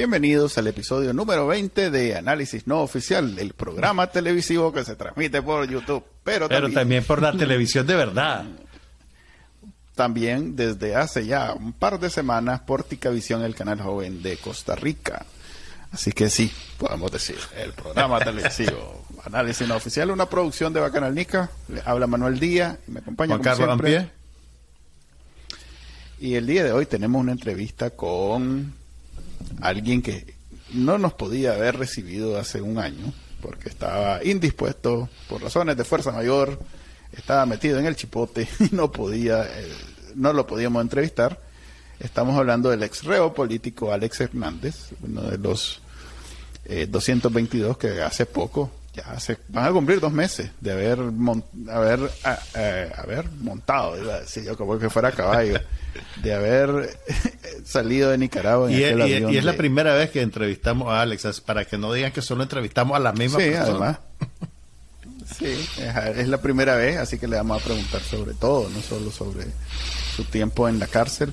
Bienvenidos al episodio número 20 de Análisis No Oficial, el programa televisivo que se transmite por YouTube, pero, Pero también por la televisión de verdad. también desde hace ya un par de semanas por Ticavisión, el canal joven de Costa Rica. Así que sí, podemos decir, el programa televisivo Análisis No Oficial, una producción de Bacanal Nica. Le habla Manuel Díaz y me acompaña Juan como Carlos siempre. Y el día de hoy tenemos una entrevista con alguien que no nos podía haber recibido hace un año, porque estaba indispuesto por razones de fuerza mayor, estaba metido en el chipote y no podía, eh, no lo podíamos entrevistar. Estamos hablando del ex reo político Alex Hernández, uno de los eh, 222 que hace poco, ya hace, van a cumplir dos meses de haber, mon- haber, a- eh, haber montado, iba a decir yo como que fuera caballo, de haber salido de Nicaragua en Y, aquel y- avión y es la primera vez que entrevistamos a Alex, para que no digan que solo entrevistamos a la misma Sí, persona. además. Sí, es, es la primera vez, así que le vamos a preguntar sobre todo, no solo sobre su tiempo en la cárcel.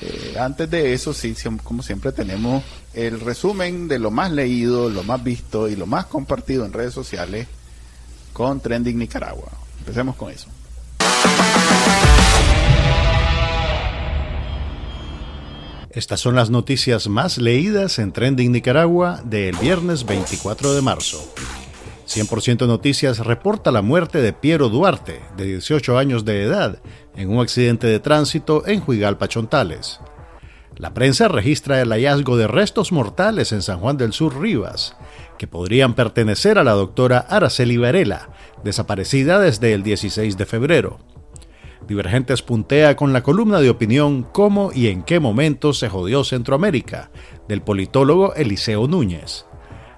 Eh, antes de eso, sí, como siempre tenemos el resumen de lo más leído, lo más visto y lo más compartido en redes sociales con Trending Nicaragua. Empecemos con eso. Estas son las noticias más leídas en Trending Nicaragua del viernes 24 de marzo. 100% Noticias reporta la muerte de Piero Duarte, de 18 años de edad, en un accidente de tránsito en Juigalpa, Chontales. La prensa registra el hallazgo de restos mortales en San Juan del Sur Rivas, que podrían pertenecer a la doctora Araceli Varela, desaparecida desde el 16 de febrero. Divergentes puntea con la columna de opinión Cómo y en qué momento se jodió Centroamérica, del politólogo Eliseo Núñez.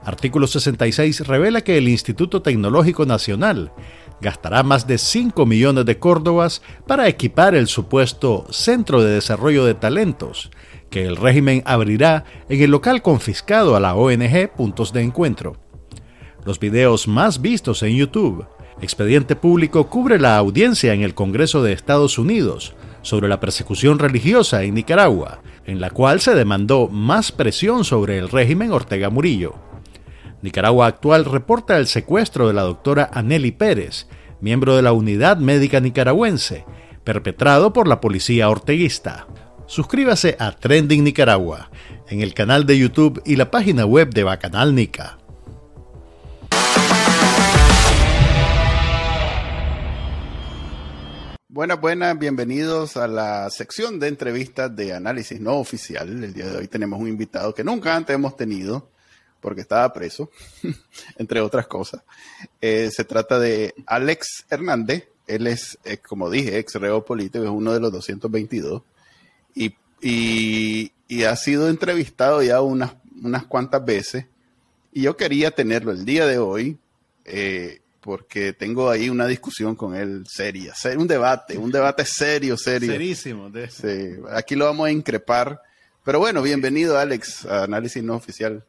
Artículo 66 revela que el Instituto Tecnológico Nacional gastará más de 5 millones de córdobas para equipar el supuesto Centro de Desarrollo de Talentos, que el régimen abrirá en el local confiscado a la ONG Puntos de Encuentro. Los videos más vistos en YouTube. Expediente Público cubre la audiencia en el Congreso de Estados Unidos sobre la persecución religiosa en Nicaragua, en la cual se demandó más presión sobre el régimen Ortega Murillo. Nicaragua Actual reporta el secuestro de la doctora Aneli Pérez, miembro de la Unidad Médica Nicaragüense, perpetrado por la policía orteguista. Suscríbase a Trending Nicaragua en el canal de YouTube y la página web de Bacanal Nica. Buenas, buenas, bienvenidos a la sección de entrevistas de análisis no oficial. El día de hoy tenemos un invitado que nunca antes hemos tenido, porque estaba preso, entre otras cosas. Eh, se trata de Alex Hernández. Él es, eh, como dije, ex reo político, es uno de los 222. Y, y, y ha sido entrevistado ya unas, unas cuantas veces. Y yo quería tenerlo el día de hoy, eh, porque tengo ahí una discusión con él seria, ser- un debate, un debate serio, serio. Serísimo. de- Sí, aquí lo vamos a increpar. Pero bueno, bienvenido Alex a Análisis No Oficial.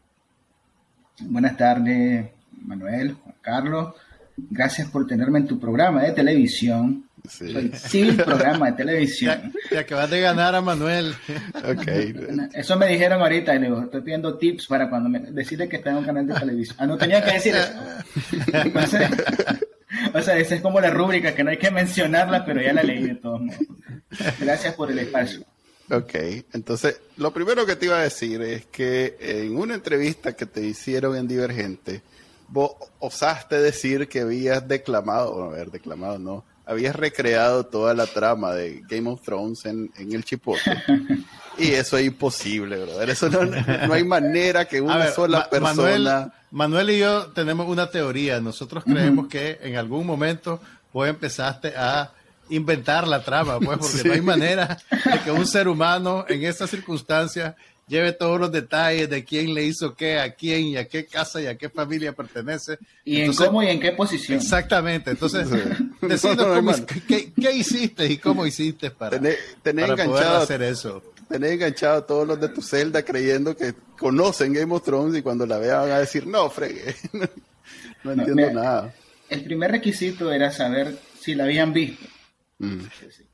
Buenas tardes, Manuel, Juan Carlos. Gracias por tenerme en tu programa de televisión. Sí, Soy civil programa de televisión. te acabas de ganar a Manuel. ok. Eso me dijeron ahorita y le digo, estoy pidiendo tips para cuando me decide que está en un canal de televisión. Ah, no tenía que decir eso. O sea, o sea, esa es como la rúbrica que no hay que mencionarla, pero ya la leí de todos modos. Gracias por el espacio. Ok, entonces lo primero que te iba a decir es que en una entrevista que te hicieron en Divergente, vos osaste decir que habías declamado, bueno, haber declamado, no, habías recreado toda la trama de Game of Thrones en, en el Chipote. Y eso es imposible, brother. Eso no, no hay manera que una A ver, sola Ma- persona... Manuel, Manuel y yo tenemos una teoría. Nosotros creemos que en algún momento vos empezaste a inventar la trama, pues, porque Sí. no hay manera de que un ser humano en estas circunstancias lleve todos los detalles de quién le hizo qué, a quién y a qué casa y a qué familia pertenece. ¿Y Entonces, en cómo y en qué posición? Exactamente. Entonces, Sí. No, no qué, qué hiciste y cómo hiciste para, Tenés, tenés para poder hacer eso. tenés enganchado a todos los de tu celda creyendo que conocen Game of Thrones y cuando la vean van a decir, no, fregué. no entiendo mira. nada. El primer requisito era saber si la habían visto. Mm.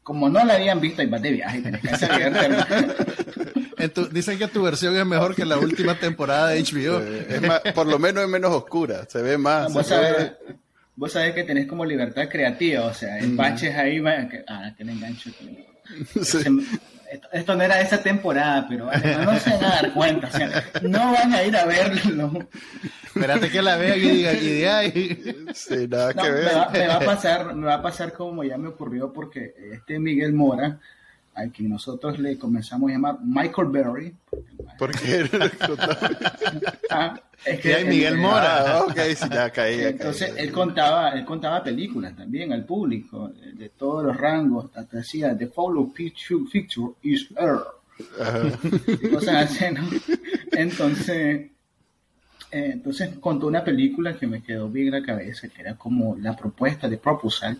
Como no la habían visto, y vas de viaje, tenés que saber. dicen que tu versión es mejor que la última temporada de HBO. es por lo menos es menos oscura, se ve más. Vos, sabés, que tenés como libertad creativa, o sea, en baches ahí, ah, que le engancho. Esto, no era de esa temporada, pero no, se van a dar cuenta, o sea, no van a ir a verlo. Espérate que la vea y diga, Sí, nada que ver. Me va, a pasar, me va a pasar como ya me ocurrió porque este Miguel Mora, al que nosotros le comenzamos a llamar Michael Berry. ¿Por qué? ah, es que hay Miguel Mora. Ah, ok, ya caí. Entonces él contaba, él contaba películas también al público de todos los rangos, hasta decía The Follow Picture, picture is Earth. cosas así, ¿no? Entonces, eh, entonces contó una película que me quedó bien en la cabeza, que era como la propuesta de Proposal.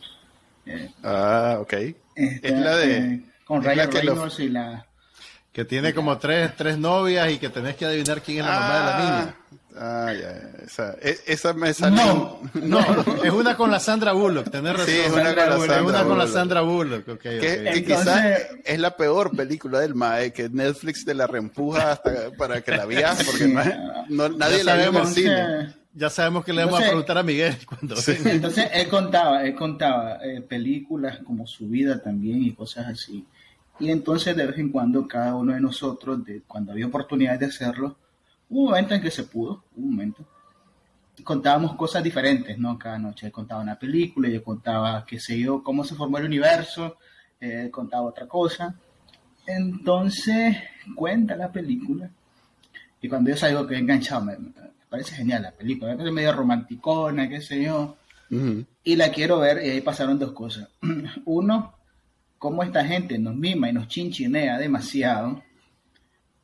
Eh, ah, ok. es la de... Eh, con Ryan Reynolds y la... Que tiene como tres, tres novias y que tenés que adivinar quién es la mamá de la niña. Ah, ya, esa, e, esa me salió. No, no, es una con la Sandra Bullock, tenés razón. Sí, es una, con la, Sandra es una con la Sandra Bullock. Okay, que, quizás es la peor película del MAE, que Netflix te la reempuja hasta para que la veas, porque no, nadie la ve en el cine. Ya sabemos que le vamos a preguntar a Miguel cuando Entonces él contaba, él contaba eh, películas como su vida también y cosas así. Y entonces de vez en cuando cada uno de nosotros, de, cuando había oportunidad de hacerlo, Hubo un momento en que se pudo, un momento. Contábamos cosas diferentes, ¿no? Cada noche él contaba una película, yo contaba, qué sé yo, cómo se formó el universo, eh, contaba otra cosa. Entonces, cuenta la película. Y cuando yo salgo que he enganchado, me, parece genial la película. Me parece medio romanticona, qué sé yo. Y la quiero ver, y ahí pasaron dos cosas. Uno, cómo esta gente nos mima y nos chinchinea demasiado.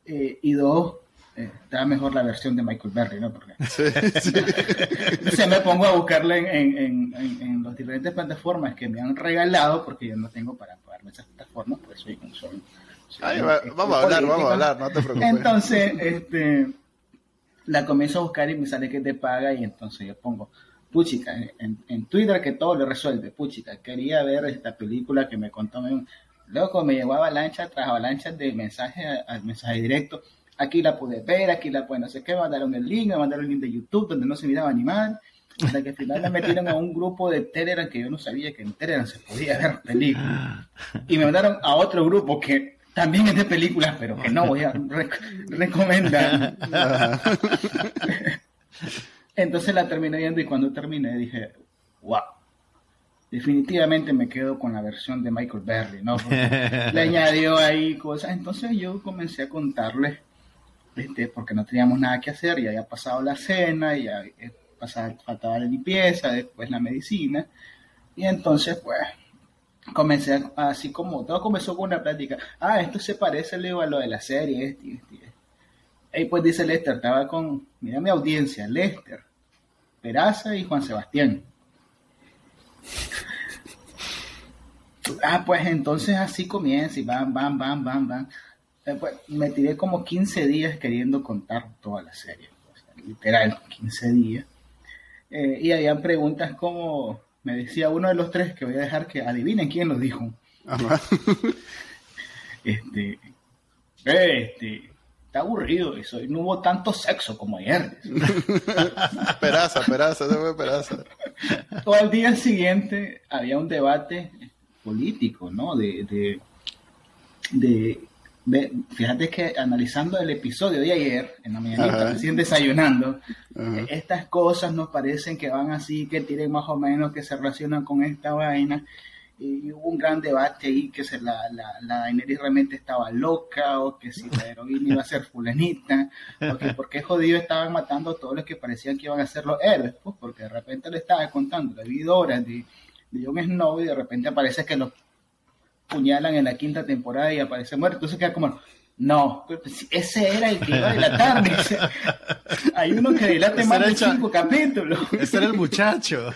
Eh, y dos, eh, está mejor la versión de Michael Berry, ¿no? Porque se me pongo a buscarla en, en, en, las diferentes plataformas que me han regalado, porque yo no tengo para pagarme esas plataformas, pues soy un solo. vamos a hablar, vamos a hablar, no te preocupes. Entonces, este, la comienzo a buscar y me sale que te paga y entonces yo pongo, puchica, en, Twitter que todo lo resuelve, puchica, quería ver esta película que me contó, loco, me llevó avalancha tras avalancha de mensaje al mensaje directo aquí la pude ver, aquí la pude no sé qué, mandaron el link, me mandaron el link de YouTube donde no se miraba ni mal, hasta que al me metieron a un grupo de Telegram que yo no sabía que en Telegram se podía ver películas. Y me mandaron a otro grupo que también es de películas, pero que no voy a recomendar. Entonces la terminé viendo y cuando terminé dije, wow, definitivamente me quedo con la versión de Michael Berry, ¿no? le añadió ahí cosas. Entonces yo comencé a contarles este, porque no teníamos nada que hacer, ya había pasado la cena, ya pasado, faltaba la limpieza, después la medicina, y entonces pues comencé así como, todo comenzó con una plática, ah, esto se parece Leo a lo de la serie, este, este, Y pues dice Lester, estaba con, mira mi audiencia, Lester, Peraza y Juan Sebastián. ah, pues entonces así comienza y van, van, van, van, van. Eh, pues, me tiré como 15 días queriendo contar toda la serie, literal, 15 días. Eh, y habían preguntas como, me decía uno de los tres que voy a dejar que adivinen quién lo dijo. este, este, está aburrido eso, y no hubo tanto sexo como ayer. peraza, peraza, se fue peraza. O al día siguiente había un debate político, ¿no? De, de, de fíjate que analizando el episodio de ayer, en la mañana, recién desayunando, estas cosas nos parecen que van así, que tienen más o menos, que se relacionan con esta vaina. Y hubo un gran debate ahí, que se la, la, la realmente estaba loca, o que si la heroína iba a ser fulanita, o que por qué jodido estaban matando a todos los que parecían que iban a ser los héroes, pues porque de repente le estaba contando la vida de, de Jon Snow y de repente aparece que los puñalan en la quinta temporada y aparece muerto. Entonces queda como, no, ese era el que iba a delatar. Hay uno que delate más de cinco capítulos. Ese era el muchacho.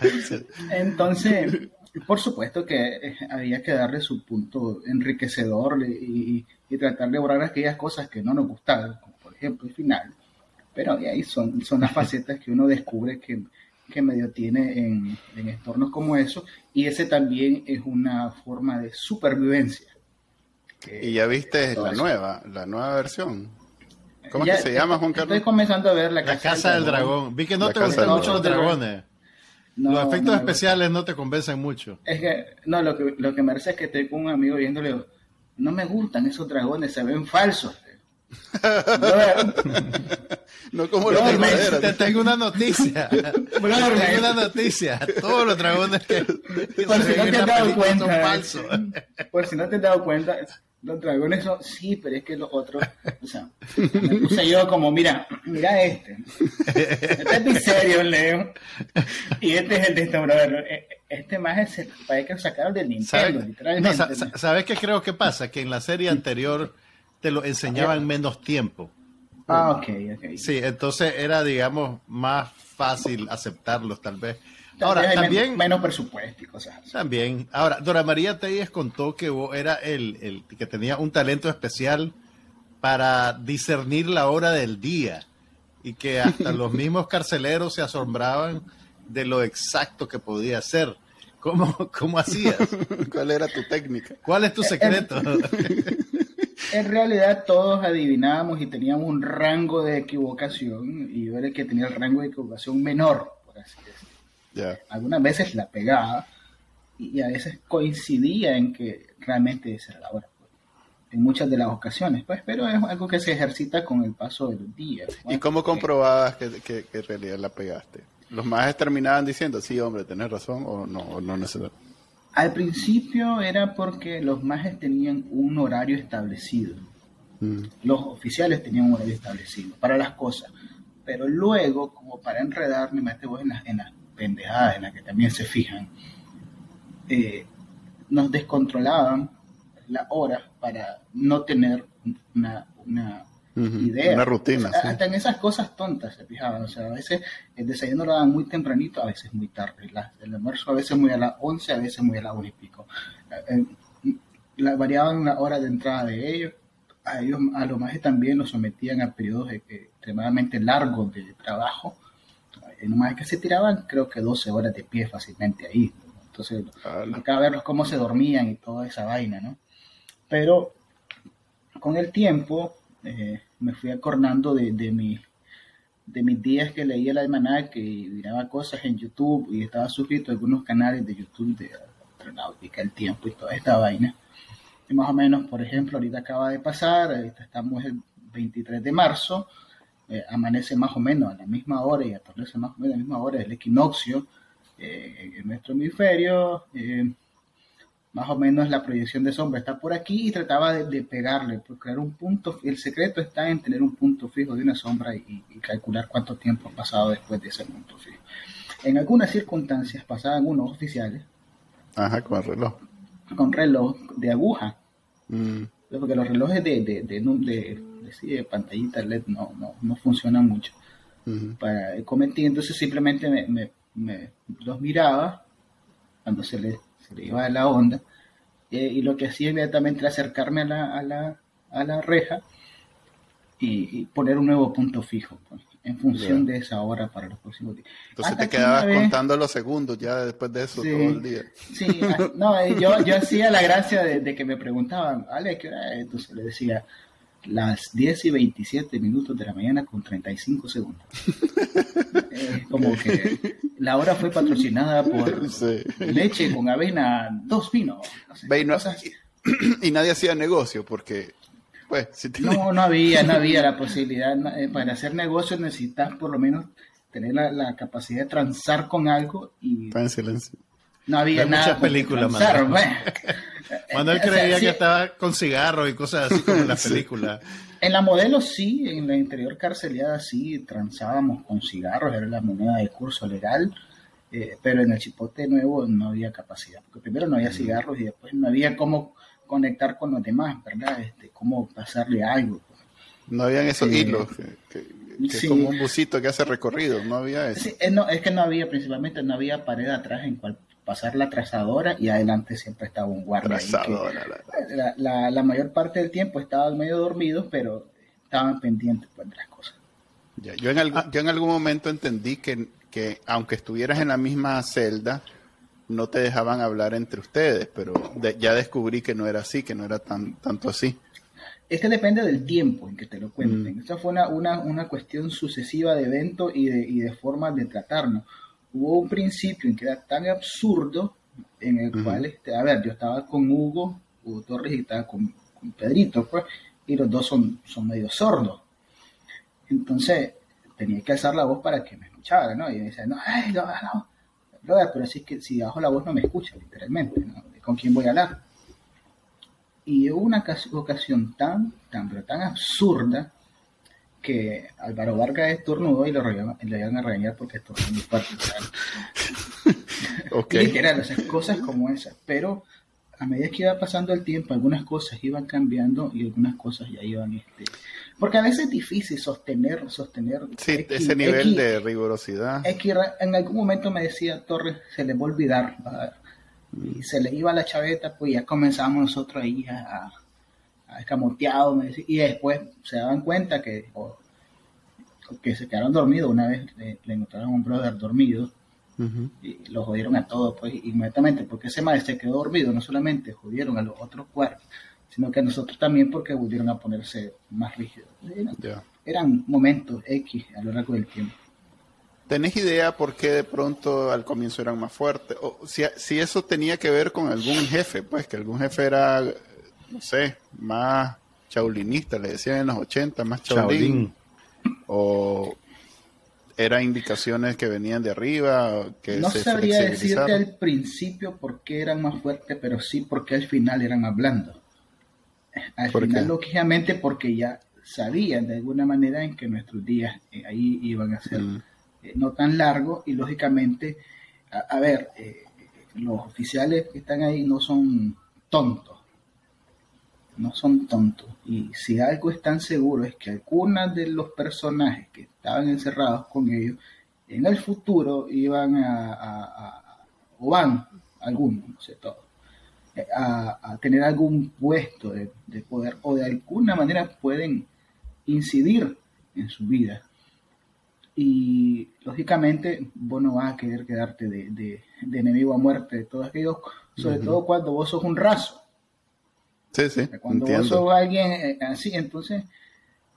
Entonces, por supuesto que eh, había que darle su punto enriquecedor y, tratar de borrar aquellas cosas que no nos gustaban, como por ejemplo el final. Pero ahí son, son las facetas que uno descubre que que medio tiene en, en entornos como eso, y ese también es una forma de supervivencia. y ya viste la nueva, la nueva versión. ¿Cómo es que se llama, Juan Carlos? Estoy comenzando a ver la, la Casa, del, dragón. Vi que no te gustan mucho los dragones. Los efectos especiales no te convencen mucho. Es que, no, lo que, lo que me parece es que estoy con un amigo viéndole, no me gustan esos dragones, se ven falsos. no como los Te tengo una noticia. te tengo una noticia. Todos los dragones que, por si no te has dado cuenta. Por si no te has dado cuenta, los dragones son, sí, pero es que los otros, o sea, me puse yo como, mira, mira este. Este es mi serio, Leo. Y este es el de este brother. E, este más es el para que lo sacaron del Nintendo, literalmente. ¿Sabes qué creo que pasa? Que en la serie anterior te lo enseñaban menos tiempo. Ah, ok, ok. Sí, entonces era, digamos, más fácil aceptarlos, tal vez. Ahora, también. Menos presupuesto y cosas así. También. Ahora, Dora María Telles contó que vos era el, el, que tenía un talento especial para discernir la hora del día y que hasta los mismos carceleros se asombraban de lo exacto que podía ser. ¿Cómo, cómo hacías? ¿Cuál era tu técnica? ¿Cuál es tu secreto? en realidad todos adivinábamos y teníamos un rango de equivocación y yo era el que tenía el rango de equivocación menor, por así Algunas veces la pegaba y a veces coincidía en que realmente esa era la hora. Pues, en muchas de las ocasiones, pues, pero es algo que se ejercita con el paso de los días. ¿Y cómo comprobabas que, que, en realidad la pegaste? ¿Los más terminaban diciendo, sí, hombre, tenés razón o no, o no necesariamente? Al principio era porque los majes tenían un horario establecido. Mm. Los oficiales tenían un horario establecido para las cosas. Pero luego, como para enredarme, me vos en las, en las pendejadas en las que también se fijan, eh, nos descontrolaban la hora para no tener una, una idea. Una rutina. Hasta en esas cosas tontas se fijaban. O sea, a veces el desayuno lo daban muy tempranito, a veces muy tarde. el almuerzo a veces muy a las 11, a veces muy a las 1 y pico. Eh, eh, la, variaban la hora de entrada de ellos. A ellos, a los más también los sometían a periodos extremadamente largos de trabajo. En más que se tiraban, creo que 12 horas de pie fácilmente ahí. Entonces, acá verlos cómo se dormían y toda esa vaina, ¿no? Pero con el tiempo, eh, me fui acordando de, de, mi, de mis días que leía el almanaque y miraba cosas en YouTube y estaba suscrito a algunos canales de YouTube de astronáutica, el tiempo y toda esta vaina. Y más o menos, por ejemplo, ahorita acaba de pasar, estamos el 23 de marzo, eh, amanece más o menos a la misma hora y atardece más o menos a la misma hora el equinoccio eh, en nuestro hemisferio. Eh, más o menos la proyección de sombra está por aquí y trataba de, pegarle, por crear un punto, el secreto está en tener un punto fijo de una sombra y, calcular cuánto tiempo ha pasado después de ese punto fijo. En algunas circunstancias pasaban unos oficiales. Ajá, con reloj. Con reloj de aguja. Mm. Porque los relojes de, de, de, de, pantallita LED no, no, no funcionan mucho para el. Entonces simplemente me, me, los miraba cuando se les se le iba de la onda, eh, y lo que hacía inmediatamente era acercarme a la, a la, a la reja y, poner un nuevo punto fijo, pues, en función de esa hora para los próximos días. Entonces te quedabas contando los segundos ya después de eso todo el día. Sí, ah, no, eh, yo, yo hacía la gracia de, que me preguntaban, Ale, ¿qué hora es? Entonces le decía, las 10 y 27 minutos de la mañana con 35 segundos. como que la hora fue patrocinada por leche con avena, dos vinos. y, nadie hacía negocio porque, pues, No, no había, no había la posibilidad. Eh, para hacer negocio necesitas por lo menos tener la, capacidad de transar con algo y... No había nada. Muchas películas, Manuel creía que estaba con cigarros y cosas así como en la película. En la modelo sí, en la interior carceliada sí, transábamos con cigarros, era la moneda de curso legal, eh, pero en el chipote nuevo no había capacidad, porque primero no había mm. cigarros y después no había cómo conectar con los demás, ¿verdad? Este, cómo pasarle algo. No habían esos eh, hilos, que, como un busito que hace recorrido, no había eso. Sí, eh, no, es que no había, principalmente no había pared atrás en cual pasar la trazadora y adelante siempre estaba un guardia. la, la, mayor parte del tiempo estaban medio dormidos, pero estaban pendientes pues, de las cosas. yo, en algún, yo en algún momento entendí que, que aunque estuvieras en la misma celda, no te dejaban hablar entre ustedes, pero ya descubrí que no era así, que no era tan tanto así. Es que depende del tiempo en que te lo cuenten. Mm. Esta fue una, una, una, cuestión sucesiva de eventos y de, y de formas de tratarnos. Hubo un principio en que era tan absurdo en el cual, este, a ver, yo estaba con Hugo, Hugo Torres y estaba con, Pedrito, pues, y los dos son, son medio sordos. Entonces, tenía que alzar la voz para que me escuchara, ¿no? Y me decía, no, ay, no, no, pero así que si bajo la voz no me escucha, literalmente, ¿no? ¿Con quién voy a hablar? Y hubo una ocasión tan, tan, pero tan absurda que Álvaro Vargas estornudó y lo le iban a regañar porque estornudó muy fuerte. okay. Literal, o cosas como esas. Pero a medida que iba pasando el tiempo, algunas cosas iban cambiando y algunas cosas ya iban... Este, porque a veces es difícil sostener, sostener... Sí, ese nivel de rigurosidad. en algún momento me decía Torres, se le va a olvidar, y se le iba la chaveta, pues ya comenzamos nosotros ahí a, escamoteado, y después se daban cuenta que, que se quedaron dormidos, una vez le, encontraron a un brother dormido, y lo jodieron a todos, pues inmediatamente, porque ese maestro se quedó dormido, no solamente jodieron a los otros cuartos, sino que a nosotros también porque volvieron a ponerse más rígidos. Eran, momentos X a lo largo del tiempo. ¿Tenés idea por qué de pronto al comienzo eran más fuertes? O si, si eso tenía que ver con algún jefe, pues que algún jefe era, no sé, más chaulinista, le decían en los 80, más chaulín. O eran indicaciones que venían de arriba, que no sabría decirte al principio por qué eran más fuertes, pero sí porque al final eran más blandos. Al final, lógicamente, porque ya sabían de alguna manera en que nuestros días eh, ahí iban a ser mm. eh, no tan largos y lógicamente, a, ver, eh, los oficiales que están ahí no son tontos, no son tontos. Y si algo están seguros es que algunos de los personajes que estaban encerrados con ellos, en el futuro iban a, o van, algunos, no sé, todos, a, tener algún puesto de, poder o de alguna manera pueden incidir en su vida. Y lógicamente vos no vas a querer quedarte de, enemigo a muerte de todos aquellos, sobre todo cuando vos sos un raso. Sí, sí. Cuando vos sos alguien eh, así, entonces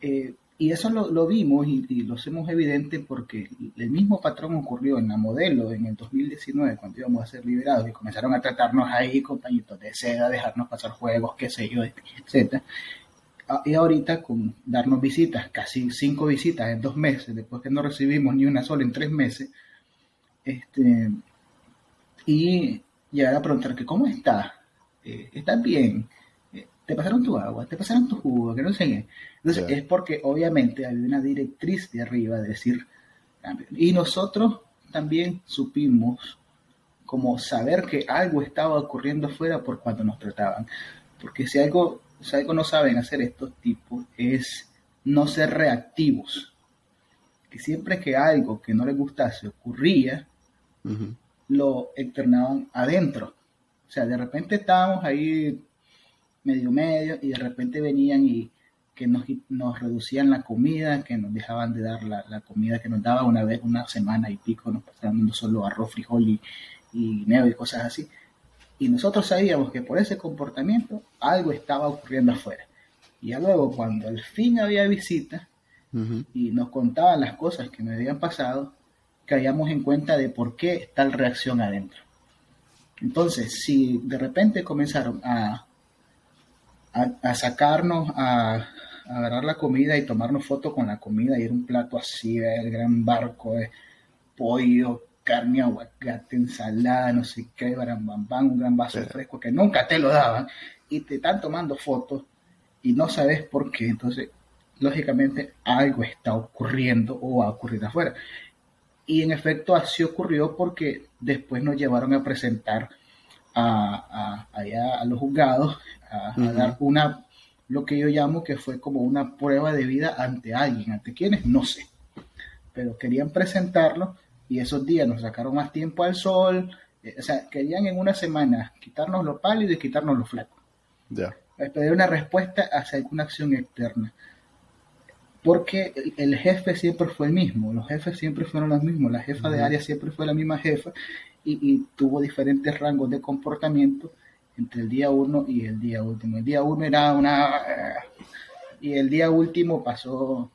eh, y eso lo, vimos y, lo hacemos evidente porque el mismo patrón ocurrió en la modelo en el 2019 cuando íbamos a ser liberados y comenzaron a tratarnos ahí compañitos de seda, dejarnos pasar juegos, qué sé yo, etc. Ah, y ahorita con darnos visitas, casi cinco visitas en dos meses, después que no recibimos ni una sola en tres meses, este, y llegar a preguntar que cómo estás, eh, ¿estás bien? Te pasaron tu agua, te pasaron tu jugo, que no sé qué. Entonces es porque obviamente hay una directriz de arriba de decir Y nosotros también supimos como saber que algo estaba ocurriendo afuera por cuando nos trataban. Porque si algo, si algo no saben hacer estos tipos es no ser reactivos. Que siempre que algo que no les gustase ocurría, lo externaban adentro. O sea, de repente estábamos ahí medio medio y de repente venían y que nos, nos reducían la comida, que nos dejaban de dar la, la, comida que nos daba una vez, una semana y pico, nos pasaban dando solo arroz, frijol y, y y cosas así. Y nosotros sabíamos que por ese comportamiento algo estaba ocurriendo afuera. Y ya luego, cuando al fin había visita y nos contaban las cosas que me habían pasado, caíamos en cuenta de por qué tal reacción adentro. Entonces, si de repente comenzaron a a, sacarnos, a, agarrar la comida y tomarnos fotos con la comida. Y era un plato así, el gran barco de pollo, carne, aguacate, ensalada, no sé qué, barambambán, un gran vaso fresco que nunca te lo daban. Y te están tomando fotos y no sabes por qué, entonces lógicamente algo está ocurriendo o va a ocurrir afuera. Y en efecto así ocurrió porque después nos llevaron a presentar a, allá a los juzgados a, dar una, lo que yo llamo que fue como una prueba de vida ante alguien, ante quienes, no sé. Pero querían presentarlo y esos días nos sacaron más tiempo al sol, eh, o sea, querían en una semana quitarnos lo pálido y quitarnos lo flaco. Ya. Pedir una respuesta hacia alguna acción externa. Porque el, jefe siempre fue el mismo, los jefes siempre fueron los mismos, la jefa de área siempre fue la misma jefa y, tuvo diferentes rangos de comportamiento entre el día uno y el día último. El día uno era una... Y el día último pasó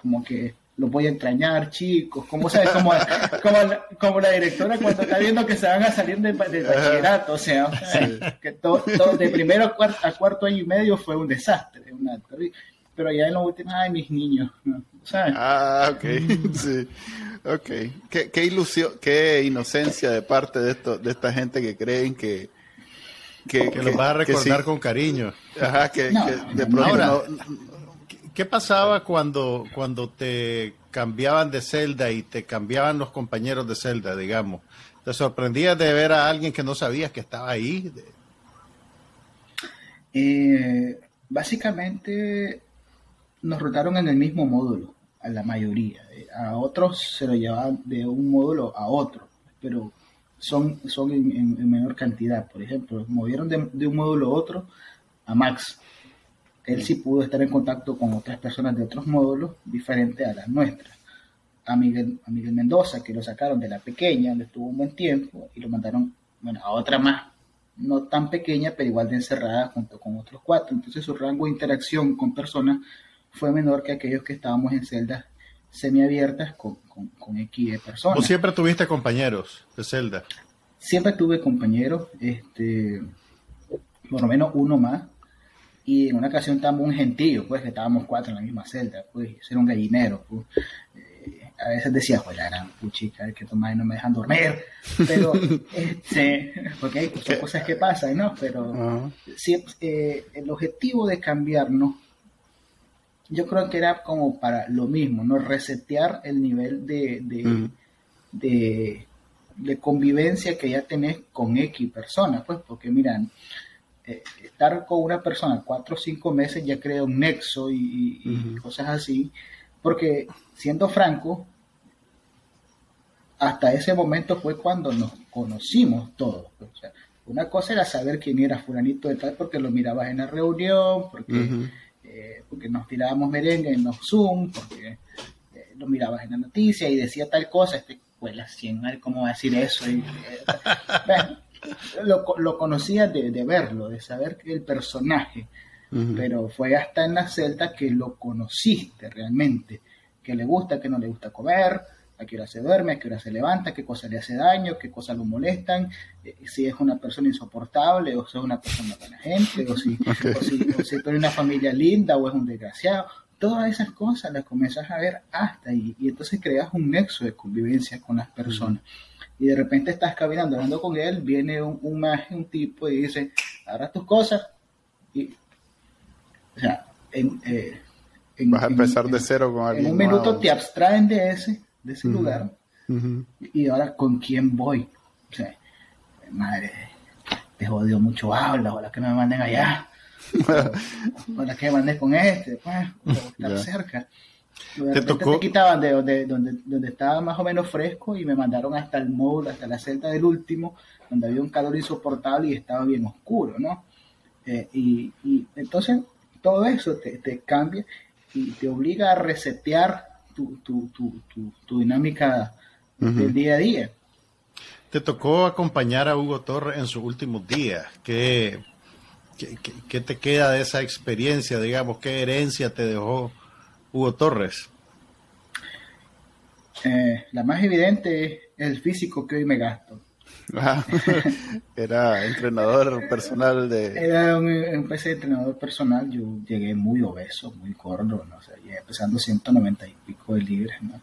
como que lo voy a extrañar, chicos. Como sabes, como, como, la directora cuando está viendo que se van a salir del bachillerato, o sea, que todo, de primero a cuarto, año y medio fue un desastre, pero ya en los últimos, ay, mis niños, ¿sabes? Ah, ok, sí, ok. Qué, qué, ilusión, qué inocencia de parte de esto, de esta gente que creen que que, que, los va a recordar con cariño. Ajá, que, de pronto ¿Qué pasaba cuando, cuando te cambiaban de celda y te cambiaban los compañeros de celda, digamos? ¿Te sorprendías de ver a alguien que no sabías que estaba ahí? Eh, básicamente nos rotaron en el mismo módulo, a la mayoría. A otros se lo llevaban de un módulo a otro, pero son, son en, menor cantidad. Por ejemplo, movieron de, de un módulo a otro a Max él sí pudo estar en contacto con otras personas de otros módulos diferentes a las nuestras. A Miguel, a Miguel Mendoza, que lo sacaron de la pequeña, donde estuvo un buen tiempo, y lo mandaron bueno, a otra más, no tan pequeña, pero igual de encerrada junto con otros cuatro. Entonces su rango de interacción con personas fue menor que aquellos que estábamos en celdas semiabiertas con, con, con X de personas. ¿Tú siempre tuviste compañeros de celda? Siempre tuve compañeros, este, por lo menos uno más, y en una ocasión estábamos un gentío, pues, que estábamos cuatro en la misma celda, pues, era un gallinero, pues. Eh, a veces decía, pues, la gran puchica, que tomar y no me dejan dormir, pero, este, porque hay cosas que pasan, ¿no? Pero, eh, el objetivo de cambiarnos, yo creo que era como para lo mismo, ¿no? Resetear el nivel de, de, de, de convivencia que ya tenés con X personas, pues, porque miran, eh, estar con una persona cuatro o cinco meses ya crea un nexo y, cosas así, porque siendo franco, hasta ese momento fue cuando nos conocimos todos. Pues, una cosa era saber quién era fulanito de tal porque lo mirabas en la reunión, porque, eh, porque nos tirábamos merengue en los Zoom, porque eh, lo mirabas en la noticia y decía tal cosa, este, pues la 100, ¿cómo va a decir eso? Y, lo, lo conocía de, verlo, de saber que el personaje, pero fue hasta en la celda que lo conociste realmente, que le gusta, que no le gusta comer, a qué hora se duerme, a qué hora se levanta, qué cosa le hace daño, qué cosas lo molestan, eh, si es una persona insoportable o si es una persona buena gente, o si, o si, o si una familia linda o es un desgraciado. Todas esas cosas las comienzas a ver hasta ahí y entonces creas un nexo de convivencia con las personas y de repente estás caminando, hablando con él, viene un, un un tipo, y dice, agarra tus cosas, y, o sea, en, eh, vas a empezar de cero con alguien. En un minuto te abstraen de ese, de ese lugar, y ahora, ¿con quién voy? O sea, madre, te jodió mucho habla, la que me manden allá, o, la que me manden con este, pues, estar cerca te, tocó... quitaban de donde, donde, donde estaba más o menos fresco y me mandaron hasta el módulo, hasta la celda del último, donde había un calor insoportable y estaba bien oscuro, ¿no? Eh, y, y, entonces todo eso te, te, cambia y te obliga a resetear tu, tu, tu, tu dinámica del día a día. Te tocó acompañar a Hugo Torres en sus últimos días. ¿Qué, qué, qué te queda de esa experiencia, digamos? ¿Qué herencia te dejó Hugo Torres? Eh, la más evidente es el físico que hoy me gasto. Ah, era entrenador personal de... Era un, empecé de entrenador personal, yo llegué muy obeso, muy gordo, ¿no? o sea, pesando 190 y pico de libras. ¿no?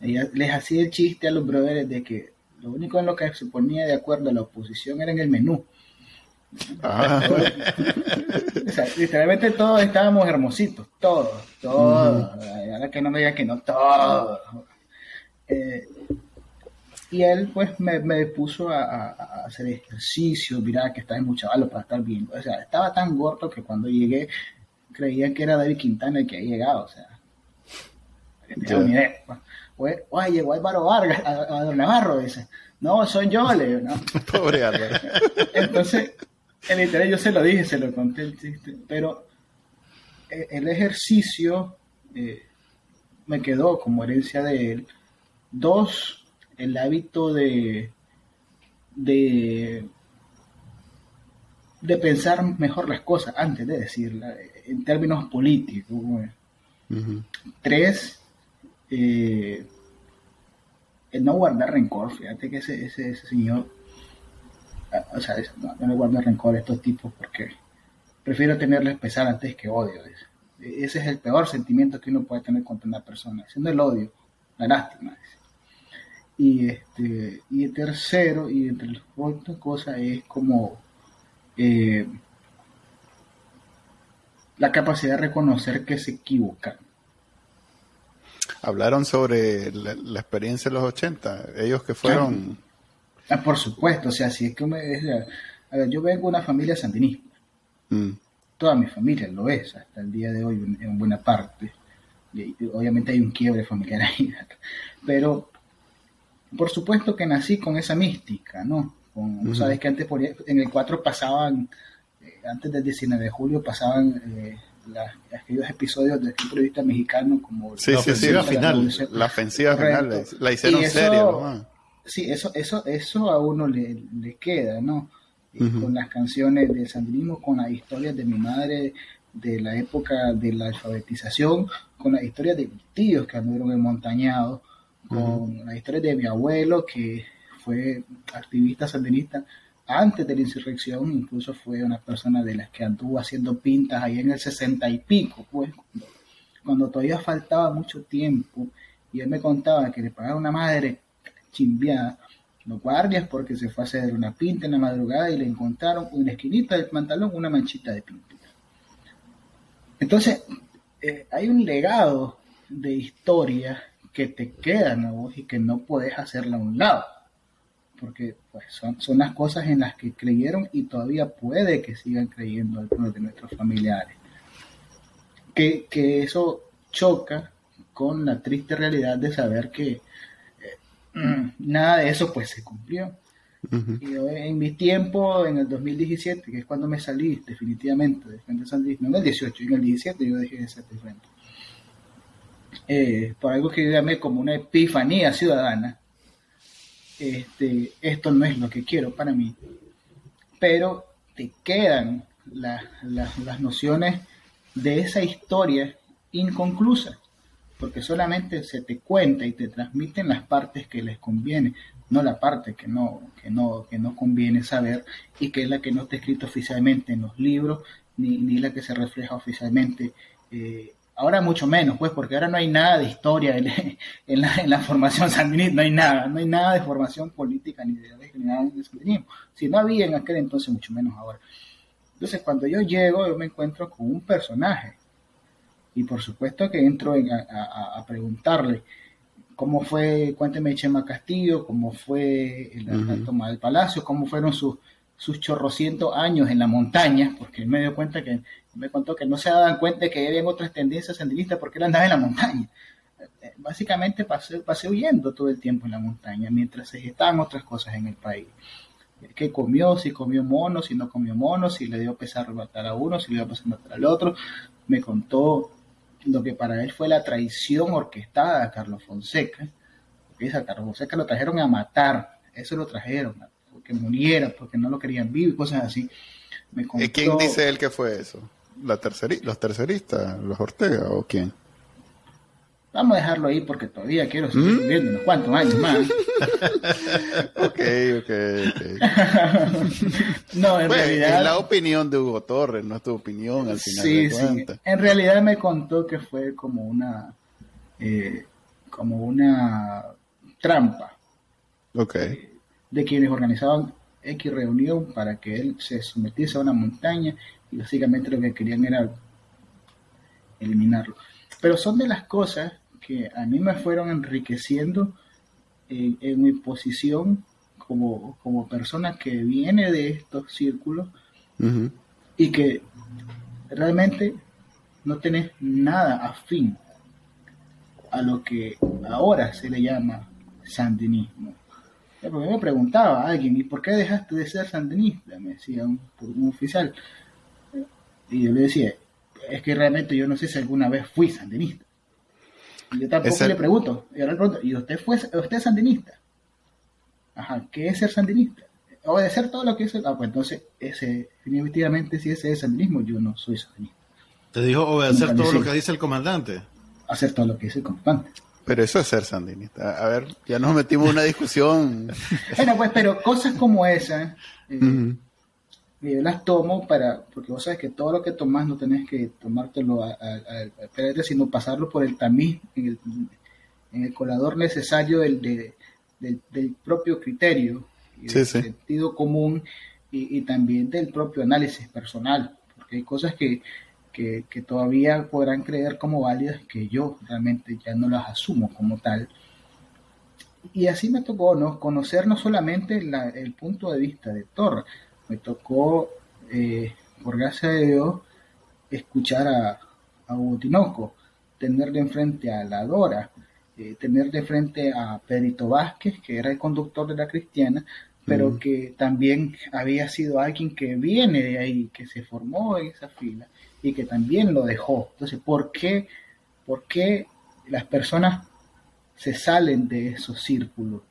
les hacía el chiste a los brothers de que lo único en lo que se ponía de acuerdo a la oposición era en el menú. Ah. literalmente todos estábamos hermositos, todos, todos. Ahora que no me diga que no, todos. Eh, y él pues me, me puso a, hacer ejercicio, mira que estaba en mucho valor para estar bien. O sea, estaba tan gordo que cuando llegué creía que era David Quintana el que había llegado, o sea. Pues, oye, llegó Álvaro Vargas, a, a, Don Navarro, dice. No, soy yo, le ¿no? Pobre Álvaro. Entonces, en interés yo se lo dije, se lo conté el chiste, pero eh, el ejercicio eh, me quedó como herencia de él. Dos, el hábito de, de, de pensar mejor las cosas antes de decirlas, en términos políticos. Tres, eh, el no guardar rencor. Fíjate que ese, ese, señor, ah, o sea, no, no le guarda rencor a estos tipos porque prefiero tenerles pesar antes que odio. Ese es el peor sentimiento que uno puede tener contra una persona, siendo el odio, la lástima. Y, este, y el tercero, y entre las otras cosas, es como eh, la capacidad de reconocer que se equivocan. Hablaron sobre la, experiencia de los 80, ellos que fueron... Ah, por supuesto, o sea, si es que me, a ver, yo vengo de una familia sandinista. Mm. Toda mi familia lo es, hasta el día de hoy en buena parte. Y, obviamente hay un quiebre familiar ahí, pero por supuesto que nací con esa mística, ¿no? Con, Sabes que antes en el 4 pasaban, eh, antes del 19 de julio pasaban eh, aquellos episodios del periodista mexicano como sí, la ofensiva final, la ofensiva final, la, hicieron serio. Sí, eso, eso, eso a uno le, le queda, ¿no? Con las canciones del sandinismo, con las historias de mi madre de la época de la alfabetización, con las historias de mis tíos que anduvieron en Montañado, con la historia de mi abuelo que fue activista sandinista antes de la insurrección, incluso fue una persona de las que anduvo haciendo pintas ahí en el sesenta y pico, pues, cuando, todavía faltaba mucho tiempo, y él me contaba que le pagaba una madre chimbiada los guardias porque se fue a hacer una pinta en la madrugada y le encontraron en la esquinita del pantalón una manchita de pintura. Entonces, eh, hay un legado de historia que te queda ¿no? y que no puedes hacerla a un lado porque pues, son, son las cosas en las que creyeron y todavía puede que sigan creyendo algunos de nuestros familiares. Que, que eso choca con la triste realidad de saber que eh, nada de eso pues se cumplió. y en mi tiempo, en el 2017, que es cuando me salí definitivamente de Frente Sandismo, no en el 18, en el 17 yo dejé de ser de frente. Eh, por algo que yo llamé como una epifanía ciudadana, este, esto no es lo que quiero para mí, pero te quedan las nociones de esa historia inconclusa, porque solamente se te cuenta y te transmiten las partes que les conviene, no la parte que no, que no, que no conviene saber y que es la que no está escrita oficialmente en los libros, ni, ni la que se refleja oficialmente eh, Ahora mucho menos, pues, porque ahora no hay nada de historia en, la, formación sandinista, no hay nada, no hay nada de formación política ni de ni nada de sandinismo. Si no había en aquel entonces, mucho menos ahora. Entonces, cuando yo llego, yo me encuentro con un personaje. Y por supuesto que entro a, preguntarle cómo fue, cuénteme Chema Castillo, cómo fue la, toma del palacio, cómo fueron sus, sus chorrocientos años en la montaña, porque él me dio cuenta que me contó que no se daban cuenta de que había otras tendencias sandinistas porque él andaba en la montaña. Eh, básicamente pasé, pasé huyendo todo el tiempo en la montaña mientras se gestaban otras cosas en el país. ¿Qué comió? Si comió mono, si no comió mono, si le dio pesar matar a uno, si le dio pesar matar al otro. Me contó lo que para él fue la traición orquestada a Carlos Fonseca. Porque a Carlos Fonseca lo trajeron a matar, eso lo trajeron, porque muriera, porque no lo querían vivo y cosas así. ¿Y quién dice él que fue eso? La los terceristas, los Ortega o quién? Vamos a dejarlo ahí porque todavía quiero seguir ¿Mm? viviendo unos cuantos años más. ok, ok, ok. no, en realidad. Es la opinión de Hugo Torres, no es tu opinión al final sí, de cuentas. Sí. En realidad me contó que fue como una. Eh, como una trampa. Ok. de quienes organizaban X reunión para que él se sometiese a una montaña básicamente lo que querían era eliminarlo. Pero son de las cosas que a mí me fueron enriqueciendo en, mi posición como, como, persona que viene de estos círculos y que realmente no tenés nada afín a lo que ahora se le llama sandinismo. Porque me preguntaba a alguien, ¿y por qué dejaste de ser sandinista? Me decía un oficial. Y yo le decía, es que realmente yo no sé si alguna vez fui sandinista. Y yo tampoco le pregunto, y ahora le pregunto, ¿y usted fue usted es sandinista? Ajá, ¿qué es ser sandinista? obedecer todo lo que dice, ah, pues entonces, ese, definitivamente si ese es el mismo, yo no soy sandinista. ¿Te dijo obedecer todo lo que dice el comandante? Hacer todo lo que dice el comandante. Pero eso es ser sandinista. A ver, ya nos metimos en una discusión. bueno, pues, pero cosas como esa, eh, yo las tomo para, porque vos sabes que todo lo que tomas no tenés que tomártelo a, a, sino pasarlo por el tamiz, en el, en el colador necesario del, del, propio criterio, y del sentido común y, y, también del propio análisis personal, porque hay cosas que, que, que, todavía podrán creer como válidas que yo realmente ya no las asumo como tal. Y así me tocó ¿no? conocer no solamente la, el punto de vista de Thor, me tocó, eh, por gracia de Dios, escuchar a, a Hugo Tinoco, tenerle enfrente a la Dora, eh, tener de frente a Perito Vázquez, que era el conductor de la Cristiana, pero que también había sido alguien que viene de ahí, que se formó en esa fila y que también lo dejó. Entonces, ¿por qué, por qué las personas se salen de esos círculos?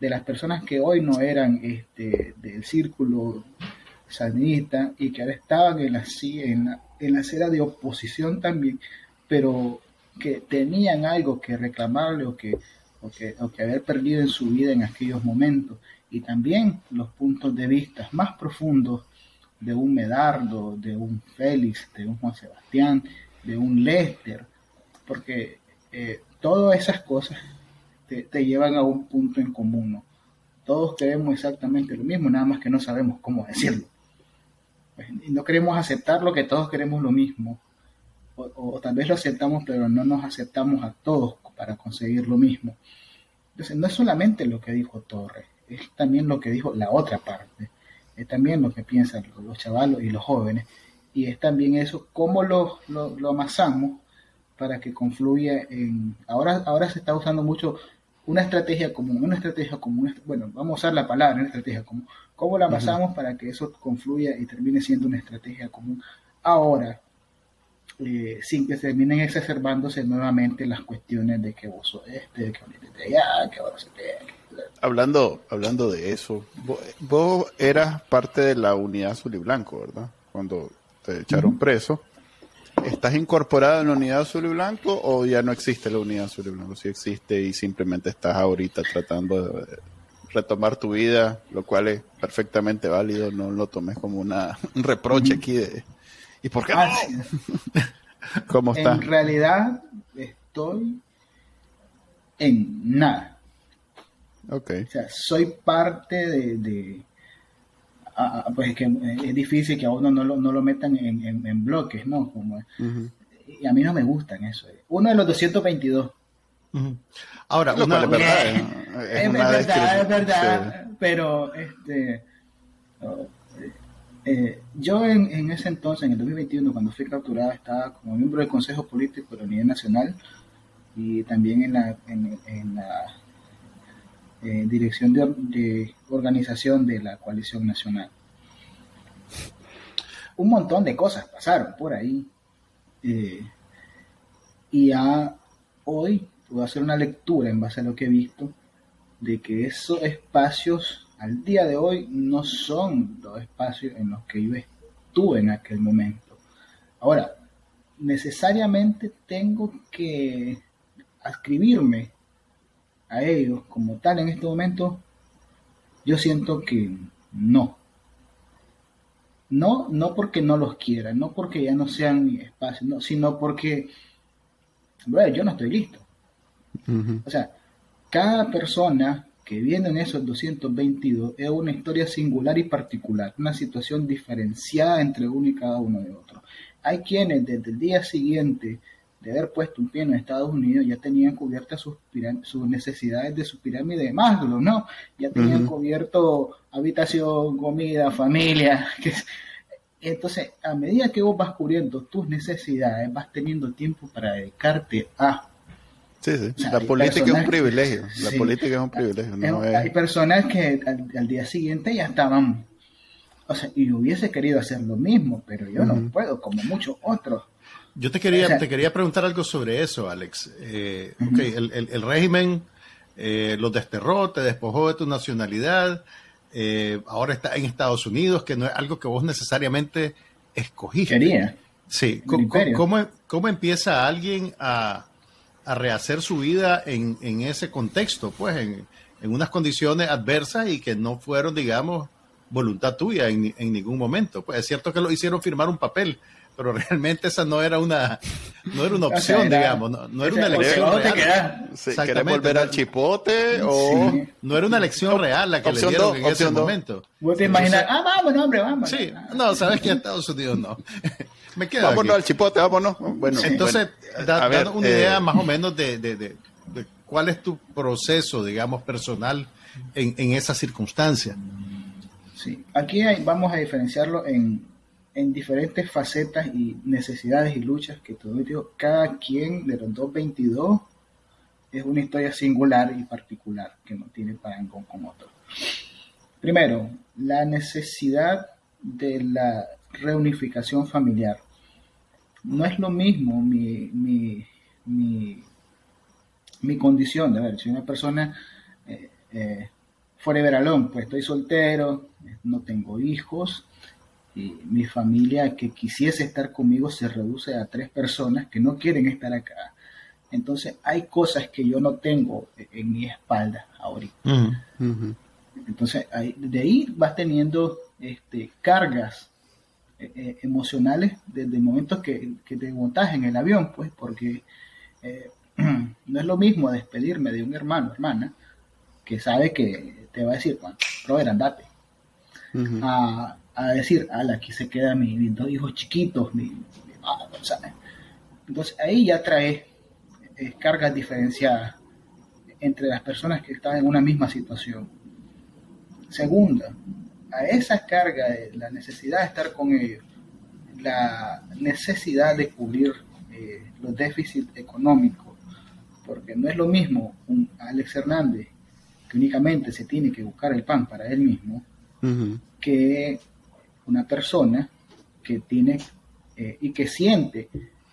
De las personas que hoy no eran este, del círculo sandinista y que ahora estaban en la, en la, en la acera de oposición también, pero que tenían algo que reclamarle o que, o que, o que haber perdido en su vida en aquellos momentos. Y también los puntos de vista más profundos de un Medardo, de un Félix, de un Juan Sebastián, de un Lester, porque eh, todas esas cosas te, llevan a un punto en común. Todos queremos exactamente lo mismo, nada más que no sabemos cómo decirlo. Pues, y no queremos aceptar lo que todos queremos lo mismo, o, tal vez lo aceptamos, pero no nos aceptamos a todos para conseguir lo mismo. Entonces, no es solamente lo que dijo Torres, es también lo que dijo la otra parte, es también lo que piensan los, chavalos y los jóvenes, y es también eso, cómo lo, lo, amasamos para que confluya en... Ahora, ahora se está usando mucho una estrategia común, una estrategia común, bueno, vamos a usar la palabra, una estrategia común. ¿Cómo la amasamos para que eso confluya y termine siendo una estrategia común? Ahora, eh, sin que terminen exacerbándose nuevamente las cuestiones de que vos sos este, de que de allá, que ahora se Hablando, hablando de eso, vos, eras parte de la unidad azul y blanco, ¿verdad? Cuando te echaron preso. ¿Estás incorporado en la unidad azul y blanco o ya no existe la unidad azul y blanco? Si existe y simplemente estás ahorita tratando de retomar tu vida, lo cual es perfectamente válido, no lo tomes como una, un reproche aquí de, ¿Y por qué no? ¿Cómo está? En realidad estoy en nada. Ok. O sea, soy parte de... pues es que es difícil que a uno no lo, no lo metan en, bloques, ¿no? Como, Y a mí no me gustan eso. Uno de los 222. Ahora, una, es verdad, es, verdad, es verdad, pero este eh, yo en, ese entonces, en el 2021, cuando fui capturada, estaba como miembro del Consejo Político de la Unidad Nacional y también en la, en, la dirección de, organización de la coalición nacional. Un montón de cosas pasaron por ahí. Eh, y hoy puedo hacer una lectura en base a lo que he visto de que esos espacios al día de hoy no son los espacios en los que yo estuve en aquel momento. Ahora, necesariamente tengo que adscribirme a ellos como tal en este momento, yo siento que no. No, no porque no los quiera, no porque ya no sean mi espacio, no, sino porque, bueno, yo no estoy listo. O sea, cada persona que viene en esos 222 es una historia singular y particular, una situación diferenciada entre uno y cada uno de otros. Hay quienes desde el día siguiente de haber puesto un pie en Estados Unidos ya tenían cubiertas sus, sus necesidades de su pirámide de Maslow, ¿no? Ya tenían cubierto habitación, comida, familia. Entonces, a medida que vos vas cubriendo tus necesidades, vas teniendo tiempo para dedicarte a Sí, sí. la política es un privilegio. La política es un privilegio. Hay personas que al, día siguiente ya estaban. O sea, y hubiese querido hacer lo mismo, pero yo no puedo, como muchos otros. Yo te quería, te quería preguntar algo sobre eso, Alex. Eh, el, régimen eh, los desterró, te despojó de tu nacionalidad. eh, ahora está en Estados Unidos, que no es algo que vos necesariamente escogiste. Quería. Sí, ¿Cómo, cómo, cómo, empieza alguien a, a rehacer su vida en, en, ese contexto? Pues en, en, unas condiciones adversas y que no fueron, digamos, voluntad tuya en, en ningún momento. Pues es cierto que lo hicieron firmar un papel, pero realmente esa no era una, no era una opción, digamos, no, no, era una elección real. Sí, ¿Querés volver al chipote o...? No era una elección real la que le dieron en ese momento. Vos te imaginas, ah, vamos, hombre, vamos. Sí, no, sabes que en Estados Unidos no. Me quedo Vámonos al chipote, vámonos. Bueno, Entonces, da, ver, una idea eh, más o menos de, de, de, de, cuál es tu proceso, digamos, personal en, en esas circunstancias. Sí, aquí hay, vamos a diferenciarlo en en diferentes facetas y necesidades y luchas que todo cada quien de los 222 es una historia singular y particular que no tiene parangón con otro. Primero, la necesidad de la reunificación familiar. No es lo mismo mi, mi, mi, mi condición, de ver, si una persona eh, eh, forever alone, pues estoy soltero, no tengo hijos, mi familia que quisiese estar conmigo se reduce a tres personas que no quieren estar acá. Entonces hay cosas que yo no tengo en mi espalda ahorita. Entonces de ahí vas teniendo este, cargas eh, eh, emocionales desde el momento que, te montas en el avión, pues, porque eh, no es lo mismo despedirme de un hermano, hermana, que sabe que te va a decir, bueno, Robert, andate a decir, ala, aquí se quedan mis, dos hijos chiquitos, mi, Entonces ahí ya trae eh, cargas diferenciadas entre las personas que están en una misma situación. Segunda, a esa carga de la necesidad de estar con ellos, la necesidad de cubrir eh, los déficits económicos, porque no es lo mismo un Alex Hernández que únicamente se tiene que buscar el pan para él mismo, que una persona que tiene eh, y que siente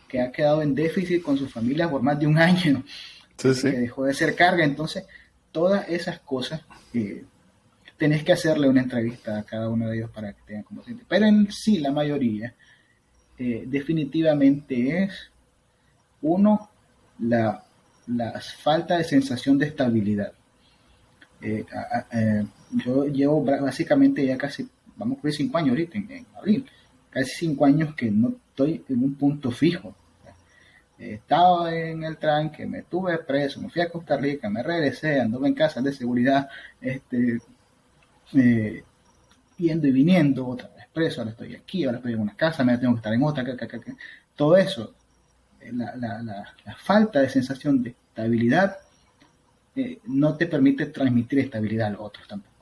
que ha quedado en déficit con su familia por más de un año, que dejó de ser carga. Entonces, todas esas cosas, eh, tenés que hacerle una entrevista a cada uno de ellos para que tengan como siente. Pero en sí, la mayoría, eh, definitivamente es, uno, la, la, falta de sensación de estabilidad. yo llevo básicamente ya casi vamos por cinco años ahorita, en, abril, casi cinco años que no estoy en un punto fijo. He estado en el tranque, me tuve preso, me fui a Costa Rica, me regresé, anduve en casa de seguridad, este, eh, yendo y viniendo, otra vez preso, ahora estoy aquí, ahora estoy en una casa, me tengo que estar en otra, todo eso, eh, la, falta de sensación de estabilidad eh, no te permite transmitir estabilidad a los otros tampoco.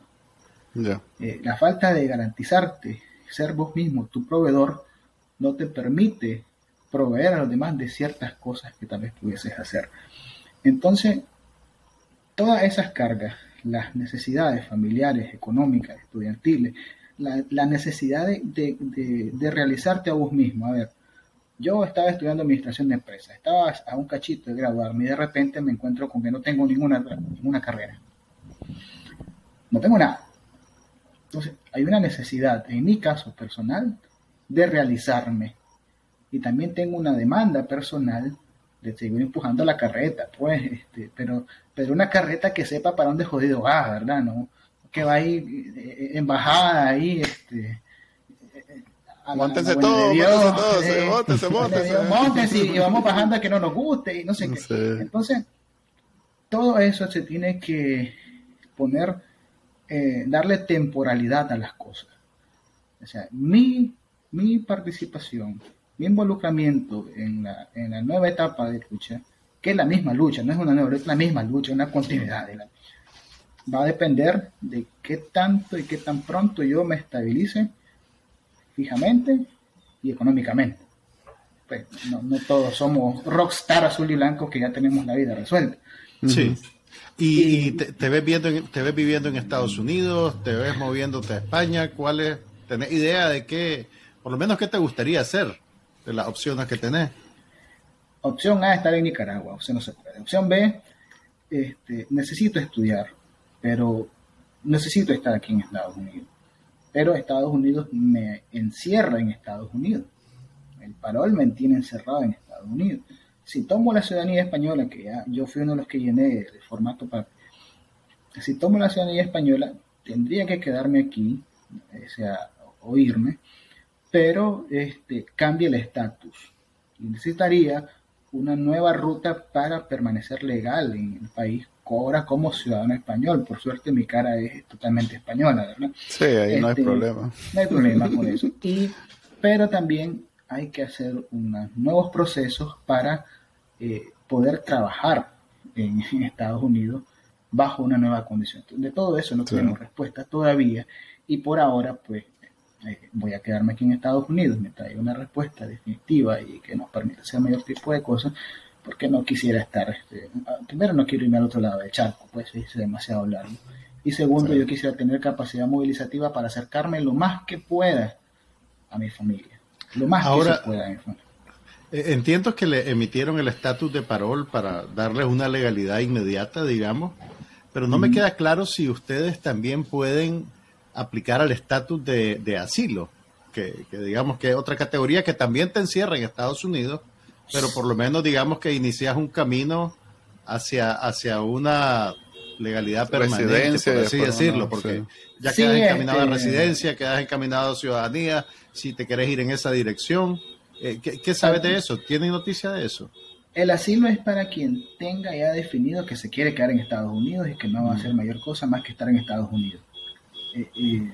Eh, la falta de garantizarte ser vos mismo tu proveedor no te permite proveer a los demás de ciertas cosas que tal vez pudieses hacer. Entonces, todas esas cargas, las necesidades familiares, económicas, estudiantiles, la, necesidad de, realizarte a vos mismo. A ver, yo estaba estudiando administración de empresas, estaba a un cachito de graduarme y de repente me encuentro con que no tengo ninguna, ninguna carrera. No tengo nada. Entonces, hay una necesidad, en mi caso personal, de realizarme. Y también tengo una demanda personal de seguir empujando la carreta, pues, este, pero, pero una carreta que sepa para dónde jodido va, ¿verdad? No, que va ahí eh, en bajada ahí, este, Móntense todo, móntense todo, móntense, y, vamos bajando a que no nos guste y no sé qué. Entonces, todo eso se tiene que poner eh, darle temporalidad a las cosas. O sea, mi, mi participación, mi involucramiento en la, en la nueva etapa de lucha, que es la misma lucha, no es una nueva, es la misma lucha, una continuidad de la Va a depender de qué tanto y qué tan pronto yo me estabilice fijamente y económicamente. Pues no, no todos somos rockstar azul y blanco que ya tenemos la vida resuelta. Sí. ¿Y, te, ves viendo, te ves viviendo en Estados Unidos? ¿Te ves moviéndote a España? ¿Cuál es? ¿Tenés idea de qué, por lo menos, qué te gustaría hacer de las opciones que tenés? Opción A, estar en Nicaragua. O sea, no se puede. Opción B, este, necesito estudiar, pero necesito estar aquí en Estados Unidos. Pero Estados Unidos me encierra en Estados Unidos. El parol me tiene encerrado en Estados Unidos. Si tomo la ciudadanía española, que ya yo fui uno de los que llené el formato para... Si tomo la ciudadanía española, tendría que quedarme aquí, o sea, oírme, pero este, cambie el estatus. Necesitaría una nueva ruta para permanecer legal en el país ahora como ciudadano español. Por suerte mi cara es totalmente española, ¿verdad? Sí, ahí no hay este, problema. No hay problema con eso. Y, pero también hay que hacer unos nuevos procesos para eh, poder trabajar en, Estados Unidos bajo una nueva condición. De todo eso no tenemos respuesta todavía y por ahora pues eh, voy a quedarme aquí en Estados Unidos, me trae una respuesta definitiva y que nos permita hacer mayor tipo de cosas, porque no quisiera estar, este, primero no quiero irme al otro lado del charco, pues es demasiado largo. Y segundo, yo quisiera tener capacidad movilizativa para acercarme lo más que pueda a mi familia. Lo más que se pueda. Eh, entiendo que le emitieron el estatus de parol para darle una legalidad inmediata, digamos, pero no me queda claro si ustedes también pueden aplicar al estatus de, asilo, que, digamos que es otra categoría que también te encierra en Estados Unidos, pero por lo menos digamos que inicias un camino hacia, hacia una legalidad permanente, por así decirlo, porque ya quedas encaminado a residencia, quedas encaminado a ciudadanía, si te quieres ir en esa dirección. Eh, ¿qué, sabes de eso? ¿Tienes noticia de eso? El asilo es para quien tenga ya definido que se quiere quedar en Estados Unidos y que no va a hacer mayor cosa más que estar en Estados Unidos. Eh, eh,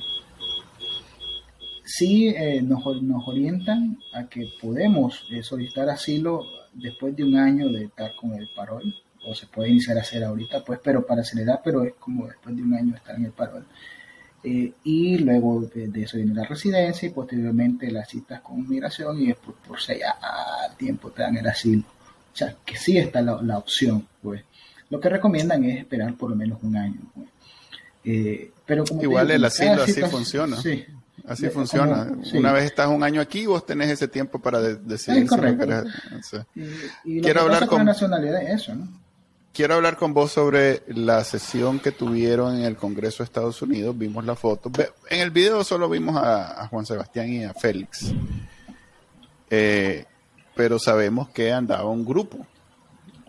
sí eh, nos, nos, orientan a que podemos solicitar asilo después de un año de estar con el parol, o se puede iniciar a hacer ahorita, pues, pero para acelerar, pero es como después de un año estar en el parol. y luego de, eso viene la residencia y posteriormente las citas con migración y después por seis a, tiempo te dan el asilo. O sea, que sí está la, la opción, pues. Lo que recomiendan es esperar por lo menos un año, pues. Eh, pero Igual el asilo así funciona. Así funciona. Una vez estás un año aquí, vos tenés ese tiempo para decidir Quiero hablar con nacionalidad eso, Quiero hablar con vos sobre la sesión que tuvieron en el Congreso de Estados Unidos. Vimos la foto. En el video solo vimos a, Juan Sebastián y a Félix. Eh, pero sabemos que andaba un grupo.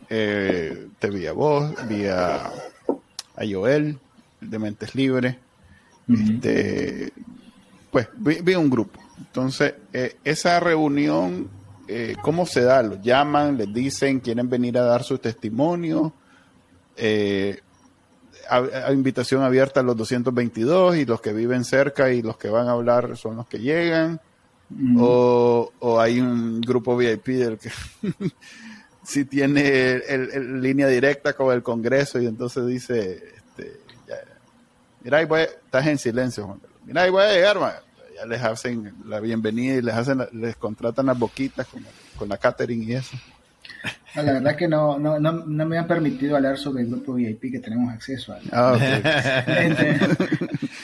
Eh, te vi a vos, vi a Joel, de Mentes Libres. Este, pues vi, un grupo. Entonces, eh, esa reunión, eh, ¿cómo se da? ¿Los llaman? ¿Les dicen? ¿Quieren venir a dar su testimonio? Eh, a, invitación abierta a los 222 y los que viven cerca y los que van a hablar son los que llegan. o, hay un grupo VIP del que si tiene el, línea directa con el Congreso y entonces dice, Mira, ahí voy, estás en silencio, Juan Mira, ahí voy a llegar, Ya les hacen la bienvenida y les hacen, les contratan las boquitas con, la catering y eso. La verdad que no, no, no, no, me han permitido hablar sobre el grupo VIP que tenemos acceso a. Ah,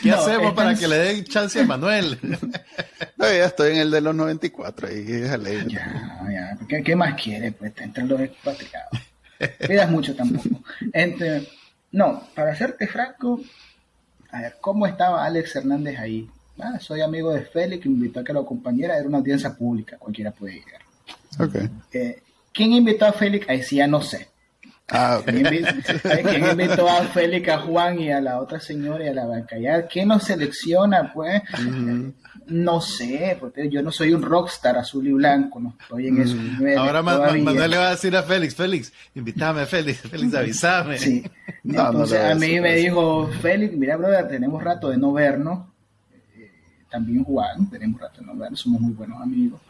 ¿Qué hacemos para que le den chance a Manuel? no, ya estoy en el de los 94 y déjale. Ya, ya. ¿Qué, ¿Qué, más quiere? Pues entre los expatriados. Pidas mucho tampoco. Entre, no, para serte franco, a ver, ¿cómo estaba Alex Hernández ahí? Ah, soy amigo de Félix, me invitó a que lo acompañara, era una audiencia pública, cualquiera puede llegar. Okay. Eh, ¿Quién invitó a Félix? Ahí sí ya no sé. Ah, ¿Quién, invitó, a Félix, a Juan y a la otra señora y a la bancallar? ¿Quién nos selecciona, pues? No sé, porque yo no soy un rockstar azul y blanco, no estoy en eso. Ahora Manuel le va a decir a Félix, Félix, invítame, Félix, Félix, avísame. Sí. Entonces a mí me dijo, Félix, mira, brother, tenemos rato de no vernos. Eh, también Juan, tenemos rato de no vernos, somos muy buenos amigos.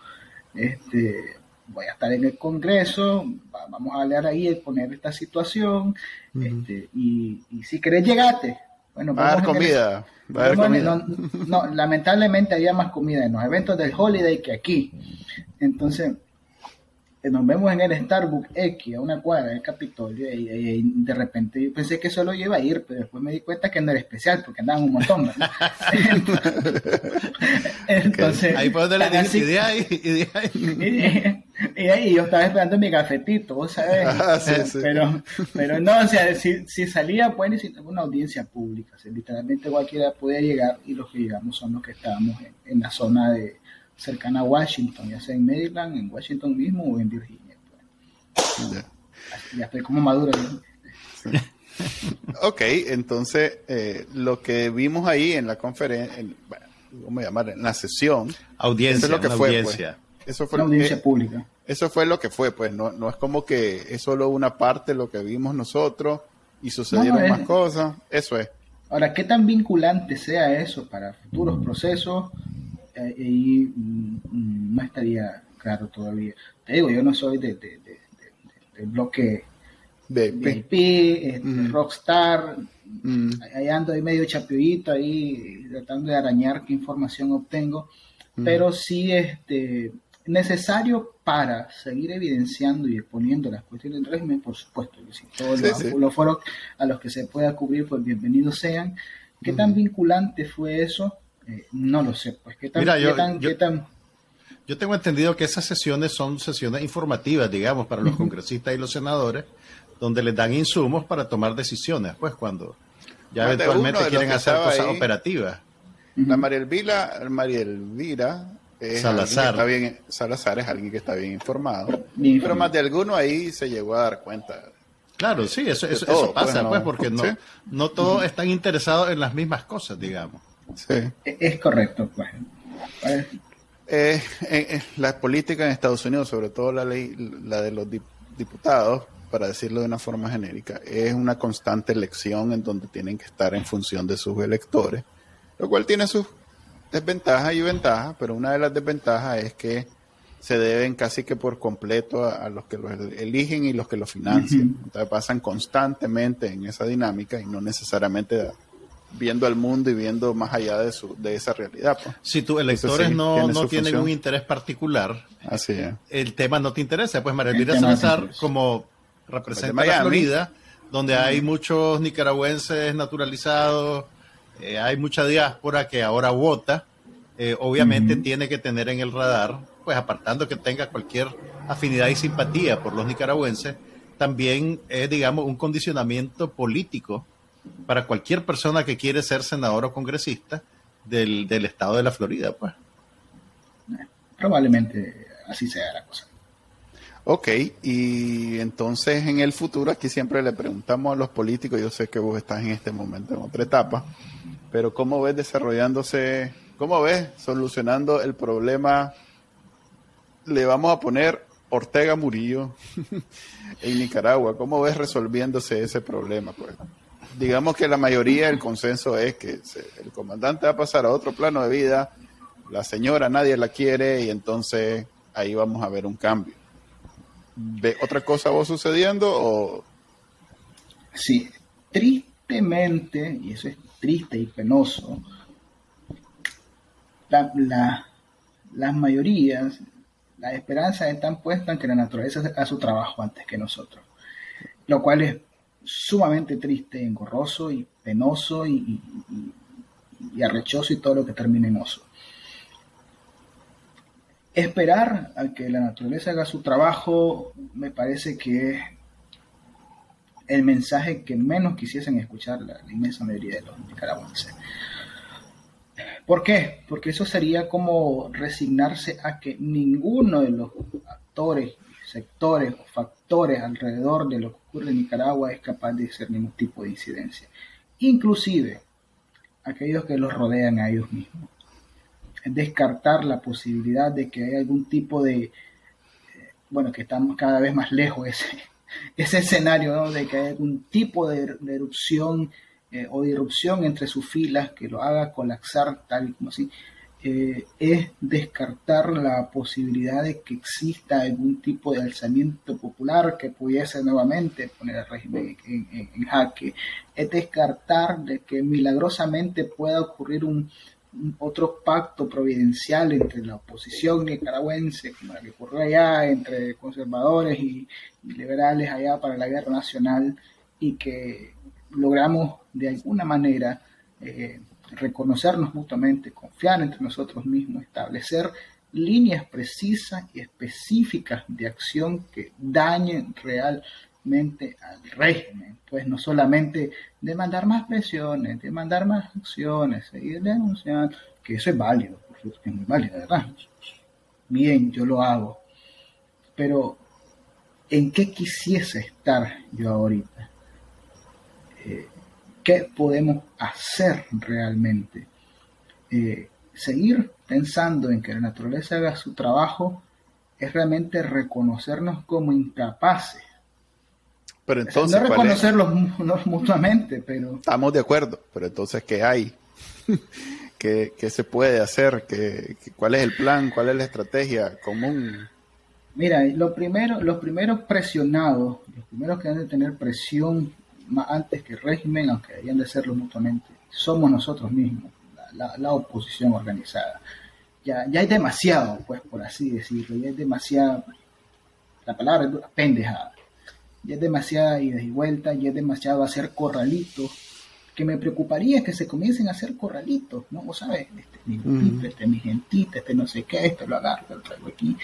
Este, voy a estar en el Congreso, vamos a hablar ahí, poner esta situación, este, y, si querés llegate. Bueno, va a haber comida. No, lamentablemente había más comida en los eventos del Holiday que aquí. Entonces, nos vemos en el Starbucks X, a una cuadra del Capitolio, y, de repente yo pensé que solo iba a ir, pero después me di cuenta que no era especial, porque andaban un montón. Entonces, ahí fue donde le dije, y de ahí, y de ahí. Y, yo estaba esperando mi cafetito, ¿sabes? Ah, pero, pero no, o sea, si, si salía, pues, una audiencia pública, literalmente cualquiera podía llegar y los que llegamos son los que estábamos en, la zona de cercana a Washington, ya sea en Maryland, en Washington mismo o en Virginia. Pues. Ya. estoy como maduro. ok, entonces lo que vimos ahí en la conferencia, ¿cómo llamar? En la sesión. Audiencia. Eso es lo que fue. Pues. Audiencia. Eso fue, una audiencia pública. Eso fue lo que fue, pues no, no es como que es solo una parte de lo que vimos nosotros y sucedieron más cosas. Eso es. Ahora, ¿qué tan vinculante sea eso para futuros procesos? Eh, y mm, no estaría claro todavía. Te digo, yo no soy de, de, del bloque de VIP, este, mm. Rockstar, mm. ahí ando ahí medio chapiollito ahí tratando de arañar qué información obtengo, pero sí este necesario para seguir evidenciando y exponiendo las cuestiones del régimen, por supuesto, que si todos los, foros a los que se pueda cubrir, pues bienvenidos sean. ¿Qué tan vinculante fue eso? Eh, no lo sé, pues qué tan, yo, tengo entendido que esas sesiones son sesiones informativas, digamos, para los congresistas y los senadores, donde les dan insumos para tomar decisiones, pues cuando ya eventualmente quieren hacer cosas operativas. La María Elvira, María Elvira Salazar. Está bien, Salazar es alguien que está bien informado, pero más de alguno ahí se llegó a dar cuenta. Claro, sí, eso, eso, pues, pasa, pues, porque no, no todos están interesados en las mismas cosas, digamos. Sí. E, es correcto, pues. Eh, eh, eh, la política en Estados Unidos, sobre todo la ley, la de los diputados, para decirlo de una forma genérica, es una constante elección en donde tienen que estar en función de sus electores, lo cual tiene sus desventajas y ventajas, pero una de las desventajas es que se deben casi que por completo a, los que los eligen y los que los financian. Entonces pasan constantemente en esa dinámica y no necesariamente viendo al mundo y viendo más allá de, su, de esa realidad. Pues. Si tus electores no, no tienen un interés particular, Así el tema no te interesa. Pues María Elvira Salazar, como representa la Florida, donde hay muchos nicaragüenses naturalizados, eh, hay mucha diáspora que ahora vota, eh, obviamente tiene que tener en el radar, pues apartando que tenga cualquier afinidad y simpatía por los nicaragüenses, también es, digamos, un condicionamiento político para cualquier persona que quiere ser senador o congresista del, del estado de la Florida, pues. Probablemente así sea la cosa. Ok, y entonces en el futuro, aquí siempre le preguntamos a los políticos, yo sé que vos estás en este momento en otra etapa, pero ¿cómo ves desarrollándose, cómo ves solucionando el problema? Le vamos a poner Ortega Murillo en Nicaragua, ¿cómo ves resolviéndose ese problema? Pues digamos que la mayoría del consenso es que el comandante va a pasar a otro plano de vida, la señora nadie la quiere y entonces ahí vamos a ver un cambio ve otra cosa vos sucediendo o...? Sí, tristemente, y eso es triste y penoso, la, las mayorías, las esperanzas están puestas en que la naturaleza haga su trabajo antes que nosotros, lo cual es sumamente triste, engorroso y penoso y, y, arrechoso y todo lo que termine en oso esperar a que la naturaleza haga su trabajo me parece que es el mensaje que menos quisiesen escuchar la, inmensa mayoría de los nicaragüenses. ¿Por qué? Porque eso sería como resignarse a que ninguno de los actores, sectores o factores alrededor de lo que ocurre en Nicaragua es capaz de hacer ningún tipo de incidencia. Inclusive aquellos que los rodean a ellos mismos. Descartar la posibilidad de que haya algún tipo de, eh, bueno, que estamos cada vez más lejos ese, ese escenario, de que haya algún tipo de, erupción eh, o irrupción entre sus filas que lo haga colapsar tal y como así, eh, es descartar la posibilidad de que exista algún tipo de alzamiento popular que pudiese nuevamente poner al régimen en, en jaque, es descartar de que milagrosamente pueda ocurrir un, otro pacto providencial entre la oposición nicaragüense, como la que ocurrió allá, entre conservadores y, liberales allá para la guerra nacional, y que logramos de alguna manera eh, reconocernos mutuamente, confiar entre nosotros mismos, establecer líneas precisas y específicas de acción que dañen realmente al régimen. Pues no solamente demandar más presiones, demandar más acciones, seguir denunciando, que eso es válido, es muy válido, ¿verdad? Bien, yo lo hago. Pero, ¿en qué quisiese estar yo ahorita? Eh, ¿Qué podemos hacer realmente? Eh, seguir pensando en que la naturaleza haga su trabajo es realmente reconocernos como incapaces. Pero entonces, no reconocerlos mutuamente, pero... Estamos de acuerdo, pero entonces, ¿qué hay? ¿Qué, se puede hacer? ¿Qué, cuál es el plan? ¿Cuál es la estrategia común? Mira, lo primero, los primeros presionados, los primeros que han de tener presión más antes que el régimen, aunque hayan de serlo mutuamente, somos nosotros mismos la, oposición organizada. Ya, ya hay demasiado, pues, por así decirlo, ya es demasiada, la palabra es pendejada, ya es demasiada ida y vuelta, ya es demasiado hacer corralitos, que me preocuparía que se comiencen a hacer corralitos, ¿no? Vos sabes, este mi grupito, este mi gentita, este no sé qué, esto lo agarro, lo traigo aquí.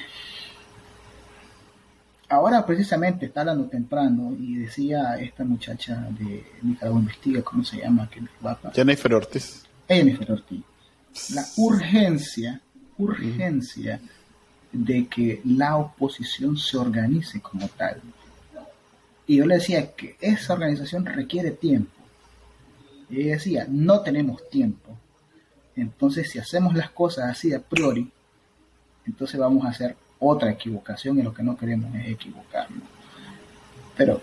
Ahora precisamente está hablando temprano y decía esta muchacha de Nicaragua Investiga, ¿cómo se llama? Que Jennifer Ortiz. Jennifer Ortiz. La urgencia, urgencia de que la oposición se organice como tal. Y yo le decía que esa organización requiere tiempo. Y ella decía, no tenemos tiempo. Entonces, si hacemos las cosas así a priori, entonces vamos a hacer otra equivocación y lo que no queremos es equivocarnos. Pero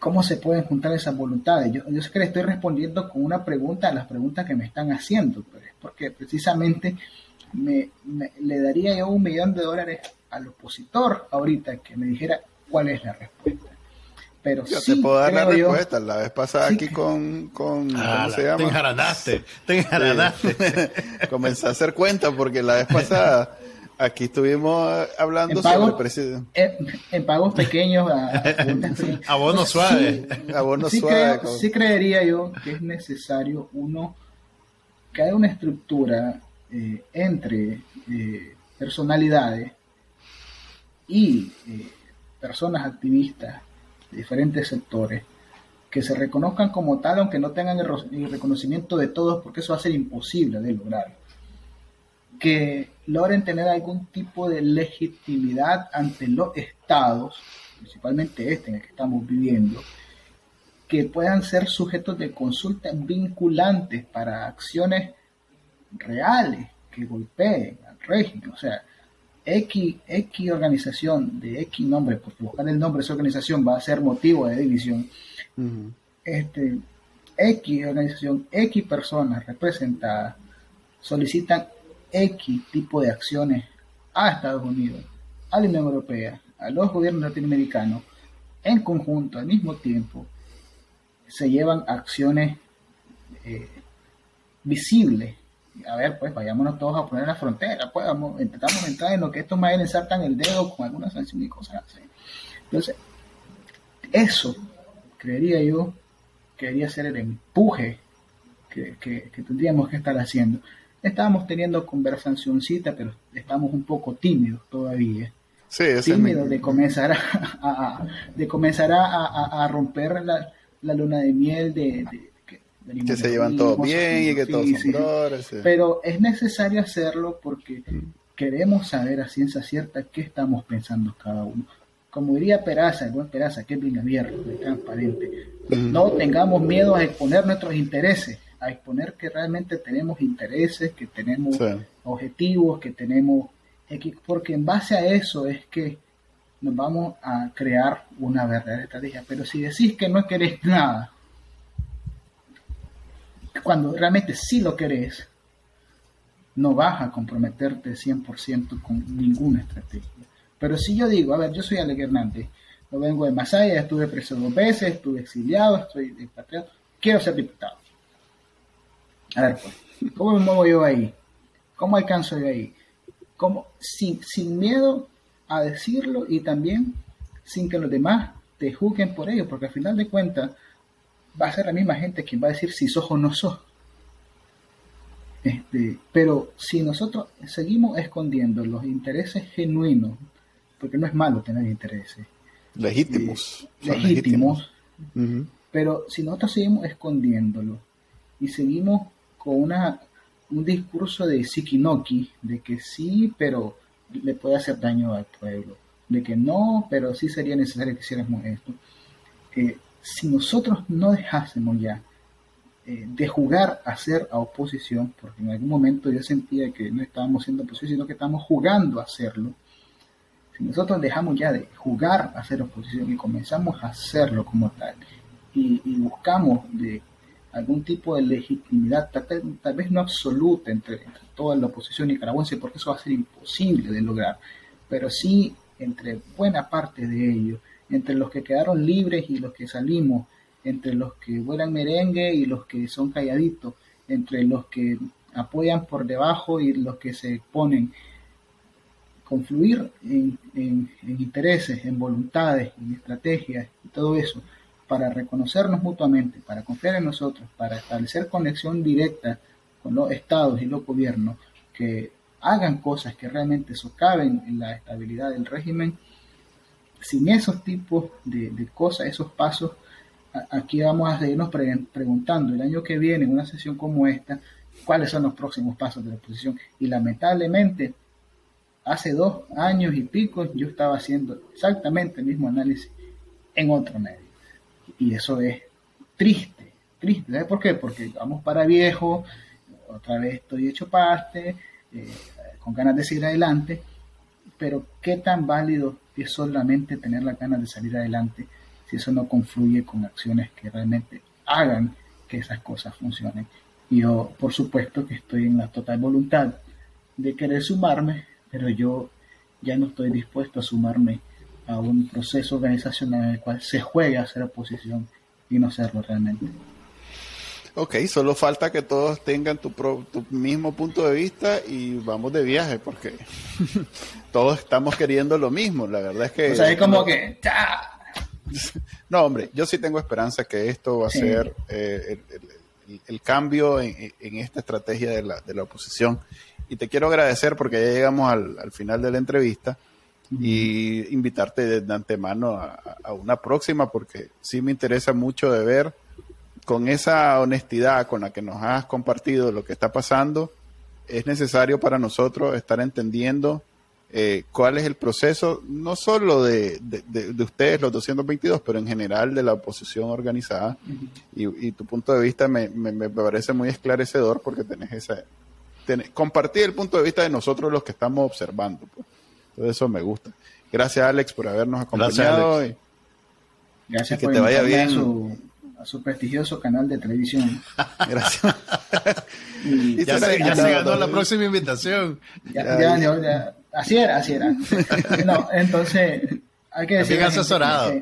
¿Cómo se pueden juntar esas voluntades? Yo, yo sé que le estoy respondiendo con una pregunta a las preguntas que me están haciendo, pero es porque precisamente me, le daría yo un millón de dólares al opositor ahorita que me dijera cuál es la respuesta. Pero yo sí, te puedo dar la respuesta. la vez pasada aquí con, con ah, ¿cómo se llama? Te enjaranaste, te enjaranaste. Comencé a hacer cuenta porque la vez pasada Aquí estuvimos hablando sobre presidente. En, pagos pequeños a, a bono suave. Sí, sí, creería yo que es necesario uno que haya una estructura eh, entre eh, personalidades y eh, personas activistas de diferentes sectores que se reconozcan como tal, aunque no tengan el reconocimiento de todos, porque eso va a ser imposible de lograr que logren tener algún tipo de legitimidad ante los estados, principalmente este en el que estamos viviendo, que puedan ser sujetos de consulta vinculantes para acciones reales que golpeen al régimen. O sea, X, X organización de X nombre, porque buscar el nombre de esa organización va a ser motivo de división. este, X organización, X personas representadas solicitan X tipo de acciones a Estados Unidos, a la Unión Europea, a los gobiernos latinoamericanos, en conjunto, al mismo tiempo, se llevan acciones eh, visibles. A ver, pues vayámonos todos a poner la frontera, pues vamos, intentamos entrar en lo que estos mayores ensartan el dedo con algunas sanciones y cosas así. Entonces, eso, creería yo, que debería ser el empuje que tendríamos que estar haciendo. Estábamos teniendo conversacioncita, pero estamos un poco tímidos todavía. Sí, tímidos de comenzar a, de comenzar a, romper la, luna de miel de, que se llevan todos bien y que todos son Pero es necesario hacerlo porque mm. queremos saber a ciencia cierta qué estamos pensando cada uno. Como diría Peraza, el buen Peraza, que es bien abierto, transparente. Mm. No tengamos miedo a exponer nuestros intereses a exponer que realmente tenemos intereses, que tenemos objetivos, que tenemos porque en base a eso es que nos vamos a crear una verdadera estrategia. Pero si decís que no querés nada, cuando realmente sí lo querés, no vas a comprometerte 100% con ninguna estrategia. Pero si yo digo, a ver, yo soy Alex Hernández, no vengo de Masaya, estuve preso dos veces, estuve exiliado, estoy expatriado, quiero ser diputado. A ver, pues, ¿cómo me muevo yo ahí? ¿Cómo alcanzo yo ahí? ¿Cómo? Sin, sin miedo a decirlo y también sin que los demás te juzguen por ello, porque al final de cuentas va a ser la misma gente quien va a decir si sos o no sos. Este, pero si nosotros seguimos escondiendo los intereses genuinos, porque no es malo tener intereses. Legítimos. Eh, legítimos. Pero si nosotros seguimos escondiéndolo y seguimos con una, un discurso de Sikinoki, de que sí, pero le puede hacer daño al pueblo, de que no, pero sí sería necesario que hiciéramos esto. Eh, si nosotros no dejásemos ya eh, de jugar a ser a oposición, porque en algún momento yo sentía que no estábamos siendo oposición, sino que estábamos jugando a hacerlo, si nosotros dejamos ya de jugar a ser oposición y comenzamos a hacerlo como tal, y, buscamos de algún tipo de legitimidad, tal, vez no absoluta entre, toda la oposición nicaragüense, porque eso va a ser imposible de lograr, pero sí entre buena parte de ellos, entre los que quedaron libres y los que salimos, entre los que vuelan merengue y los que son calladitos, entre los que apoyan por debajo y los que se ponen, confluir en, en intereses, en voluntades, en estrategias y todo eso para reconocernos mutuamente, para confiar en nosotros, para establecer conexión directa con los estados y los gobiernos que hagan cosas que realmente socaven la estabilidad del régimen, sin esos tipos de, cosas, esos pasos, aquí vamos a seguirnos preguntando el año que viene, en una sesión como esta, cuáles son los próximos pasos de la oposición. Y lamentablemente, hace dos años y pico yo estaba haciendo exactamente el mismo análisis en otro medio. Y eso es triste, triste. ¿Sabes por qué? Porque vamos para viejo, otra vez estoy hecho parte, eh, con ganas de seguir adelante, pero qué tan válido es solamente tener la ganas de salir adelante si eso no confluye con acciones que realmente hagan que esas cosas funcionen. Y yo, por supuesto, que estoy en la total voluntad de querer sumarme, pero yo ya no estoy dispuesto a sumarme a un proceso organizacional en el cual se juega a hacer oposición y no hacerlo realmente. Ok, solo falta que todos tengan tu, tu mismo punto de vista y vamos de viaje, porque todos estamos queriendo lo mismo. La verdad es que. O sea, es como que. No, hombre, yo sí tengo esperanza que esto va a ser eh, el, cambio en, esta estrategia de la, de la, oposición. Y te quiero agradecer porque ya llegamos al, al final de la entrevista y invitarte de antemano a, una próxima porque sí me interesa mucho de ver con esa honestidad con la que nos has compartido lo que está pasando, es necesario para nosotros estar entendiendo eh, cuál es el proceso, no solo de, de, ustedes, los 222, pero en general de la oposición organizada. y, tu punto de vista me, me, parece muy esclarecedor porque tenés esa... compartir el punto de vista de nosotros los que estamos observando. Pues. Todo eso me gusta. Gracias, Alex, por habernos acompañado. Gracias, y, que te vaya bien. A su, prestigioso canal de televisión. Gracias. ya, se, ganó la próxima invitación. así era, así era. no, entonces, hay que decir. asesorado.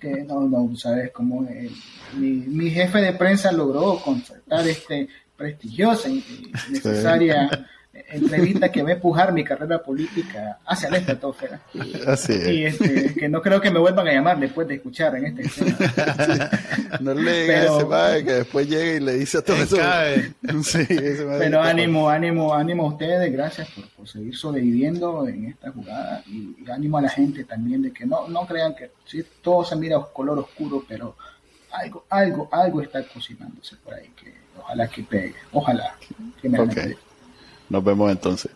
Que, no, no, sabes cómo eh, mi, mi, jefe de prensa logró concertar este prestigiosa y necesaria entrevista que va a empujar mi carrera política hacia la estratosfera. Así Y este, que no creo que me vuelvan a llamar después de escuchar en este No le digas a ese que después llegue y le dice a todo eso. pero ánimo, ánimo, ánimo a ustedes, gracias por, seguir sobreviviendo en esta jugada y, ánimo a la gente también de que no, no crean que ¿sí? todo se mira color oscuro, pero algo, algo, algo está cocinándose por ahí que ojalá que pegue, ojalá que me okay. Nos vemos entonces.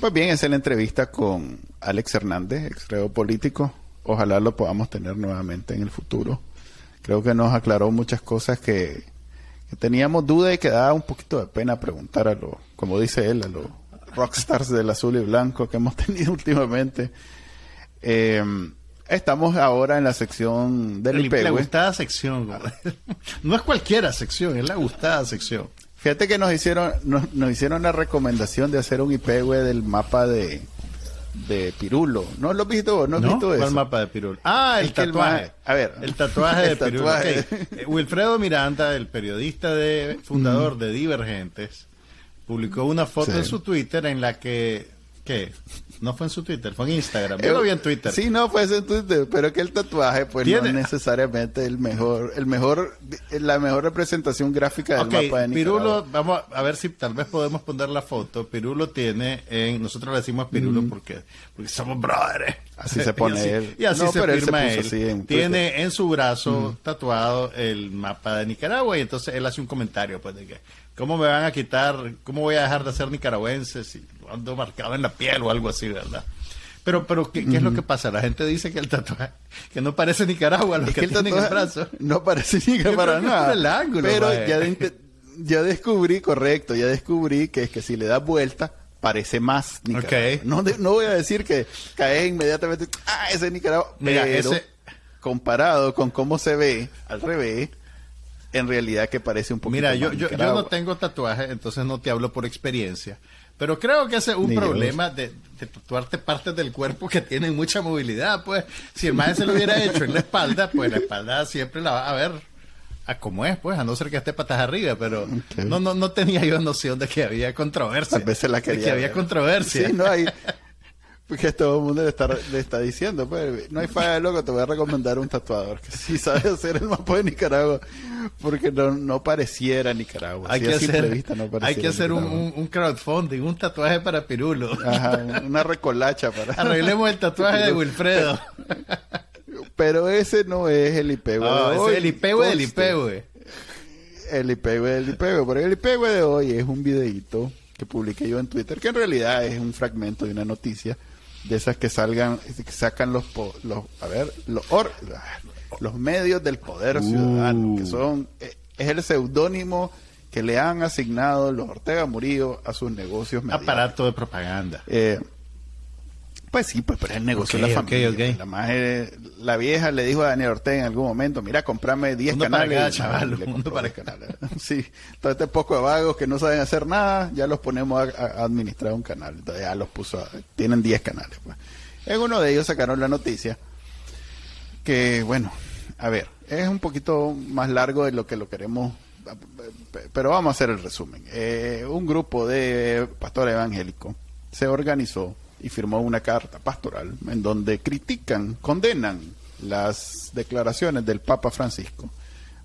Pues bien, esa es la entrevista con Alex Hernández, ex político. Ojalá lo podamos tener nuevamente en el futuro. Creo que nos aclaró muchas cosas que, teníamos duda y que daba un poquito de pena preguntar a los, como dice él, a los rockstars del azul y blanco que hemos tenido últimamente. Eh, Estamos ahora en la sección del IPEGUE. La gustada sección. No es cualquiera sección, es la gustada sección. Fíjate que nos hicieron nos, hicieron la recomendación de hacer un IPEGUE del mapa de, de Pirulo. ¿No lo has visto? ¿No has visto eso? ¿Cuál mapa de Pirulo? Ah, el tatuaje. a ver. El tatuaje de Pirulo. Eh, Wilfredo Miranda, el periodista de fundador de Divergentes, publicó una foto en su Twitter en la que ¿qué? No fue en su Twitter, fue en Instagram. Yo lo vi en Twitter. Sí, no, fue en Twitter, pero que el tatuaje pues no es necesariamente el mejor, el mejor, la mejor representación gráfica del mapa de Nicaragua. Pirulo, vamos a ver si tal vez podemos poner la foto. Pirulo tiene en, nosotros le decimos Pirulo porque, porque somos brothers. Así se pone y así, él. Y así se firma él. tiene en su brazo tatuado el mapa de Nicaragua y entonces él hace un comentario pues de que ¿Cómo me van a quitar? ¿Cómo voy a dejar de ser nicaragüense si ando marcado en la piel o algo así, verdad? Pero, pero ¿qué, es lo que pasa? La gente dice que el tatuaje, que no parece Nicaragua lo que, tiene en el brazo. No parece Nicaragua para nada. El ángulo, pero ya, ya, descubrí, correcto, ya descubrí que es que si le das vuelta, parece más Nicaragua. No, no voy a decir que cae inmediatamente, ah, ese es Nicaragua. Mira, ese... comparado con cómo se ve al revés, en realidad que parece un poquito Mira, yo, yo, yo, no tengo tatuaje, entonces no te hablo por experiencia. Pero creo que ese es un problema de, tatuarte partes del cuerpo que tienen mucha movilidad. Pues si el maestro se lo hubiera hecho en la espalda, pues la espalda siempre la va a ver a como es, pues, a no ser que esté patas arriba. Pero no, no, no tenía yo noción de que había controversia. A veces la quería. De que había controversia. Sí, no hay. Porque todo el mundo le está, le está diciendo, pues, no hay falla de loco, te voy a recomendar un tatuador que sí sabe hacer el mapa de Nicaragua, porque no, no pareciera Nicaragua. Hay que hacer, hay que hacer un, un, crowdfunding, un tatuaje para Pirulo. Ajá, una recolacha para... Arreglemos el tatuaje de Wilfredo. Pero ese no es el IPW ah, de hoy. Es el IPW del IPW. El IPW del IPW, pero el IPW de hoy es un videito que publiqué yo en Twitter, que en realidad es un fragmento de una noticia de esas que salgan, que sacan los, los a ver, los, los medios del poder ciudadano, que uh. son, eh, es el seudónimo que le han asignado los Ortega Murillo a sus negocios Aparato de propaganda. Eh, pues sí, pues pero es el negocio de la familia. La, la vieja le dijo a Daniel Ortega en algún momento, mira, comprame 10 canales. Para chaval, mundo para canales. sí, todo este poco de vagos que no saben hacer nada, ya los ponemos a, administrar un canal. Entonces ya los puso, tienen 10 canales. Pues. En uno de ellos sacaron la noticia que, bueno, a ver, es un poquito más largo de lo que lo queremos, pero vamos a hacer el resumen. Eh, un grupo de pastores evangélicos se organizó y firmó una carta pastoral en donde critican, condenan las declaraciones del Papa Francisco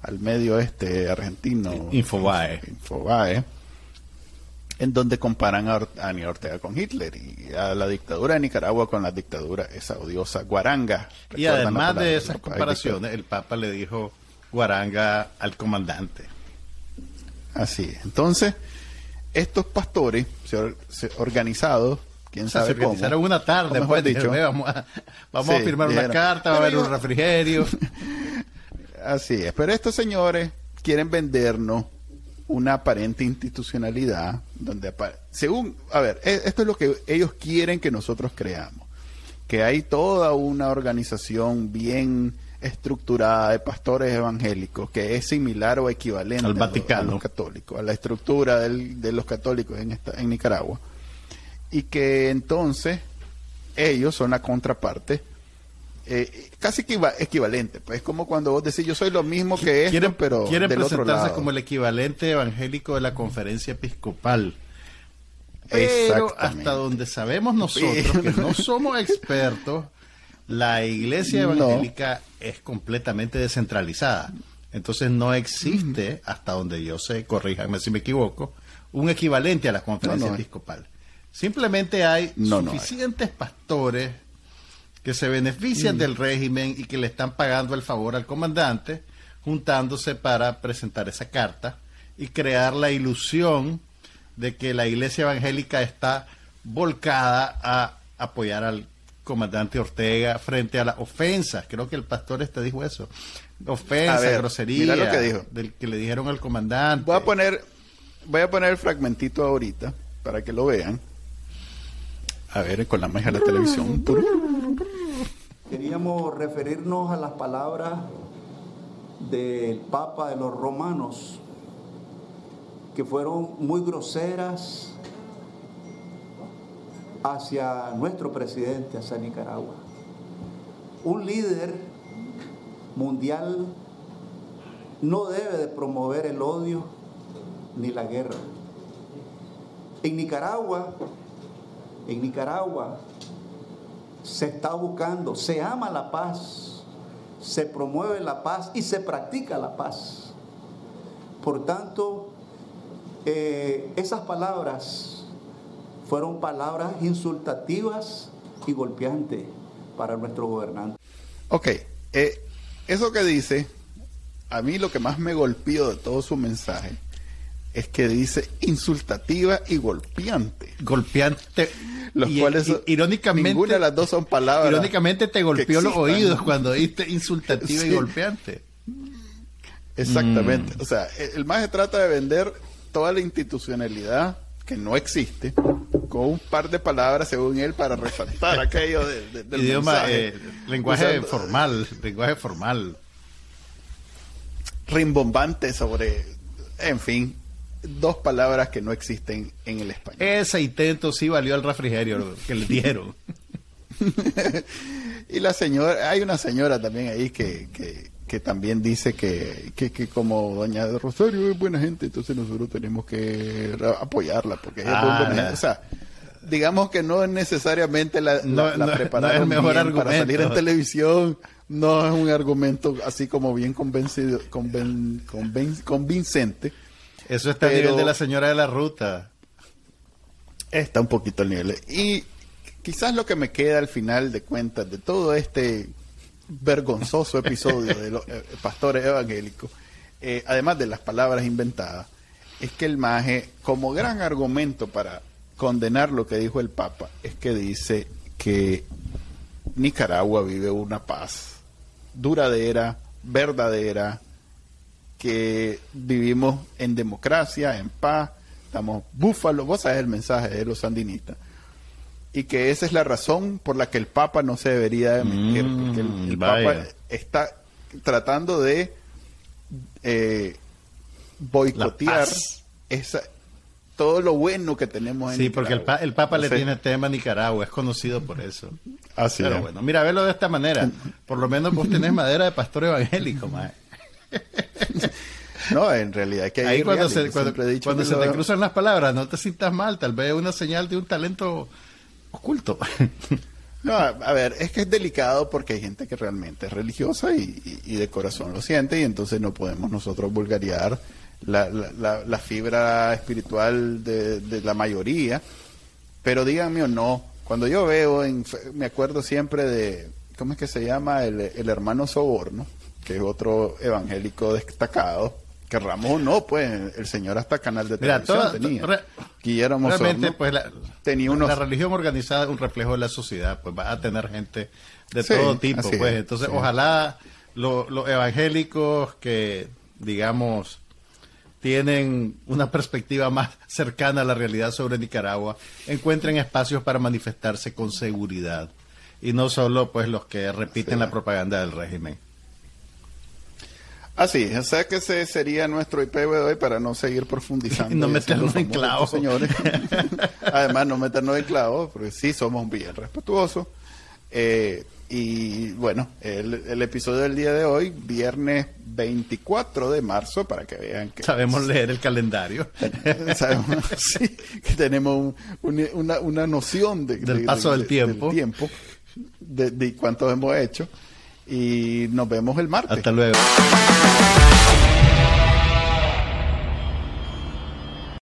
al medio este argentino Infobae, Infobae en donde comparan a Daniel Ortega con Hitler y a la dictadura de Nicaragua con la dictadura esa odiosa guaranga. Y además de esas comparaciones, el Papa le dijo guaranga al comandante. Así, entonces, estos pastores se, organizados quién sabe se organizaron una tarde, pues, dicho. vamos, a, vamos a firmar una carta, va a haber un refrigerio. Así es, pero estos señores quieren vendernos una aparente institucionalidad donde según a ver e, esto es lo que ellos quieren que nosotros creamos que hay toda una organización bien estructurada de pastores evangélicos que es similar o equivalente al Vaticano a los católicos a la estructura de los católicos en esta, en Nicaragua y que entonces ellos son la contraparte eh, casi equivalente, pues es como cuando vos decís yo soy lo mismo que quieren, pero quieren presentarse como el equivalente evangélico de la conferencia episcopal. Pero hasta donde sabemos nosotros que no somos expertos, la iglesia evangélica es completamente descentralizada. Entonces no existe, hasta donde yo sé, corríjanme si me equivoco, un equivalente a la conferencia episcopal. Simplemente hay suficientes pastores que se benefician mm. del régimen y que le están pagando el favor al comandante, juntándose para presentar esa carta y crear la ilusión de que la iglesia evangélica está volcada a apoyar al comandante Ortega frente a las ofensas. Creo que el pastor este dijo eso. Ofensa, grosería, lo que dijo. del que le dijeron al comandante. Voy a poner, voy a poner el fragmentito ahorita para que lo vean. A ver, con la magia de la televisión. Queríamos referirnos a las palabras del Papa de los Romanos, que fueron muy groseras hacia nuestro presidente, hacia Nicaragua. Un líder mundial no debe de promover el odio ni la guerra. En Nicaragua en Nicaragua se está buscando, se ama la paz, se promueve la paz y se practica la paz. Por tanto, eh, esas palabras fueron palabras insultativas y golpeantes para nuestro gobernante. Ok, eh, eso que dice, a mí lo que más me golpeó de todo su mensaje es que dice insultativa y golpeante. Golpeante. Los cuales, irónicamente, ninguna de las dos son palabras. Irónicamente te golpeó los oídos cuando diste insultativa y golpeante. Exactamente. Mm. O sea, el maje trata de vender toda la institucionalidad que no existe con un par de palabras según él para resaltar aquello del idioma eh, lenguaje formal lenguaje formal rimbombante sobre en fin dos palabras que no existen en el español. Ese intento sí valió el refrigerio que le dieron. y la señora, hay una señora también ahí que, que, también dice que, que, como doña Rosario es buena gente, entonces nosotros tenemos que apoyarla porque es ah, O sea, digamos que no es necesariamente la, la, prepararon mejor para salir en televisión. No es un argumento así como bien convencido, convincente eso está a nivel de la señora de la ruta. Está un poquito al nivel. Y quizás lo que me queda al final de cuentas de todo este vergonzoso episodio de los eh, pastores evangélicos, eh, además de las palabras inventadas, es que el maje, como gran argumento para condenar lo que dijo el Papa, es que dice que Nicaragua vive una paz duradera, verdadera, que vivimos en democracia, en paz, estamos búfalos, vos sabés el mensaje de los sandinistas, y que esa es la razón por la que el Papa no se debería de meter, porque el, mm, Papa está tratando de eh, boicotear esa, todo lo bueno que tenemos en Sí, porque el, el Papa le tiene tema a Nicaragua, es conocido por eso. Así Pero bueno, mira, velo de esta manera. Por lo menos vos tenés madera de pastor evangélico, mae. No, en realidad que ahí cuando, se, cuando, se te cruzan las palabras, no te sientas mal, tal vez una señal de un talento oculto. No, a ver, es que es delicado porque hay gente que realmente es religiosa y, de corazón lo siente y entonces no podemos nosotros vulgarear la, la, fibra espiritual de, la mayoría. Pero díganme o no, cuando yo veo, en, me acuerdo siempre de, ¿cómo es que se llama? El, el hermano Soborno que es otro evangélico destacado, que Ramón no, pues el señor hasta canal de televisión tenía. Guillermo realmente, pues la, tenía unos... la religión organizada es un reflejo de la sociedad, pues va a tener gente de todo tipo, pues entonces ojalá los evangélicos que, digamos, tienen una perspectiva más cercana a la realidad sobre Nicaragua, encuentren espacios para manifestarse con seguridad y no solo pues los que repiten la propaganda del régimen. Así, o sea que ese sería nuestro IP de hoy para no seguir profundizando. no meternos en clavos. Señores. Además, no meternos en clavos, porque sí somos bien respetuosos. Eh, y bueno, el, episodio del día de hoy, viernes 24 de marzo, para que vean que... Sabemos leer el calendario. Sabemos, sí, que tenemos una, una, noción de, del paso del tiempo. Del tiempo de, de cuánto hemos hecho y nos vemos el martes. Hasta luego.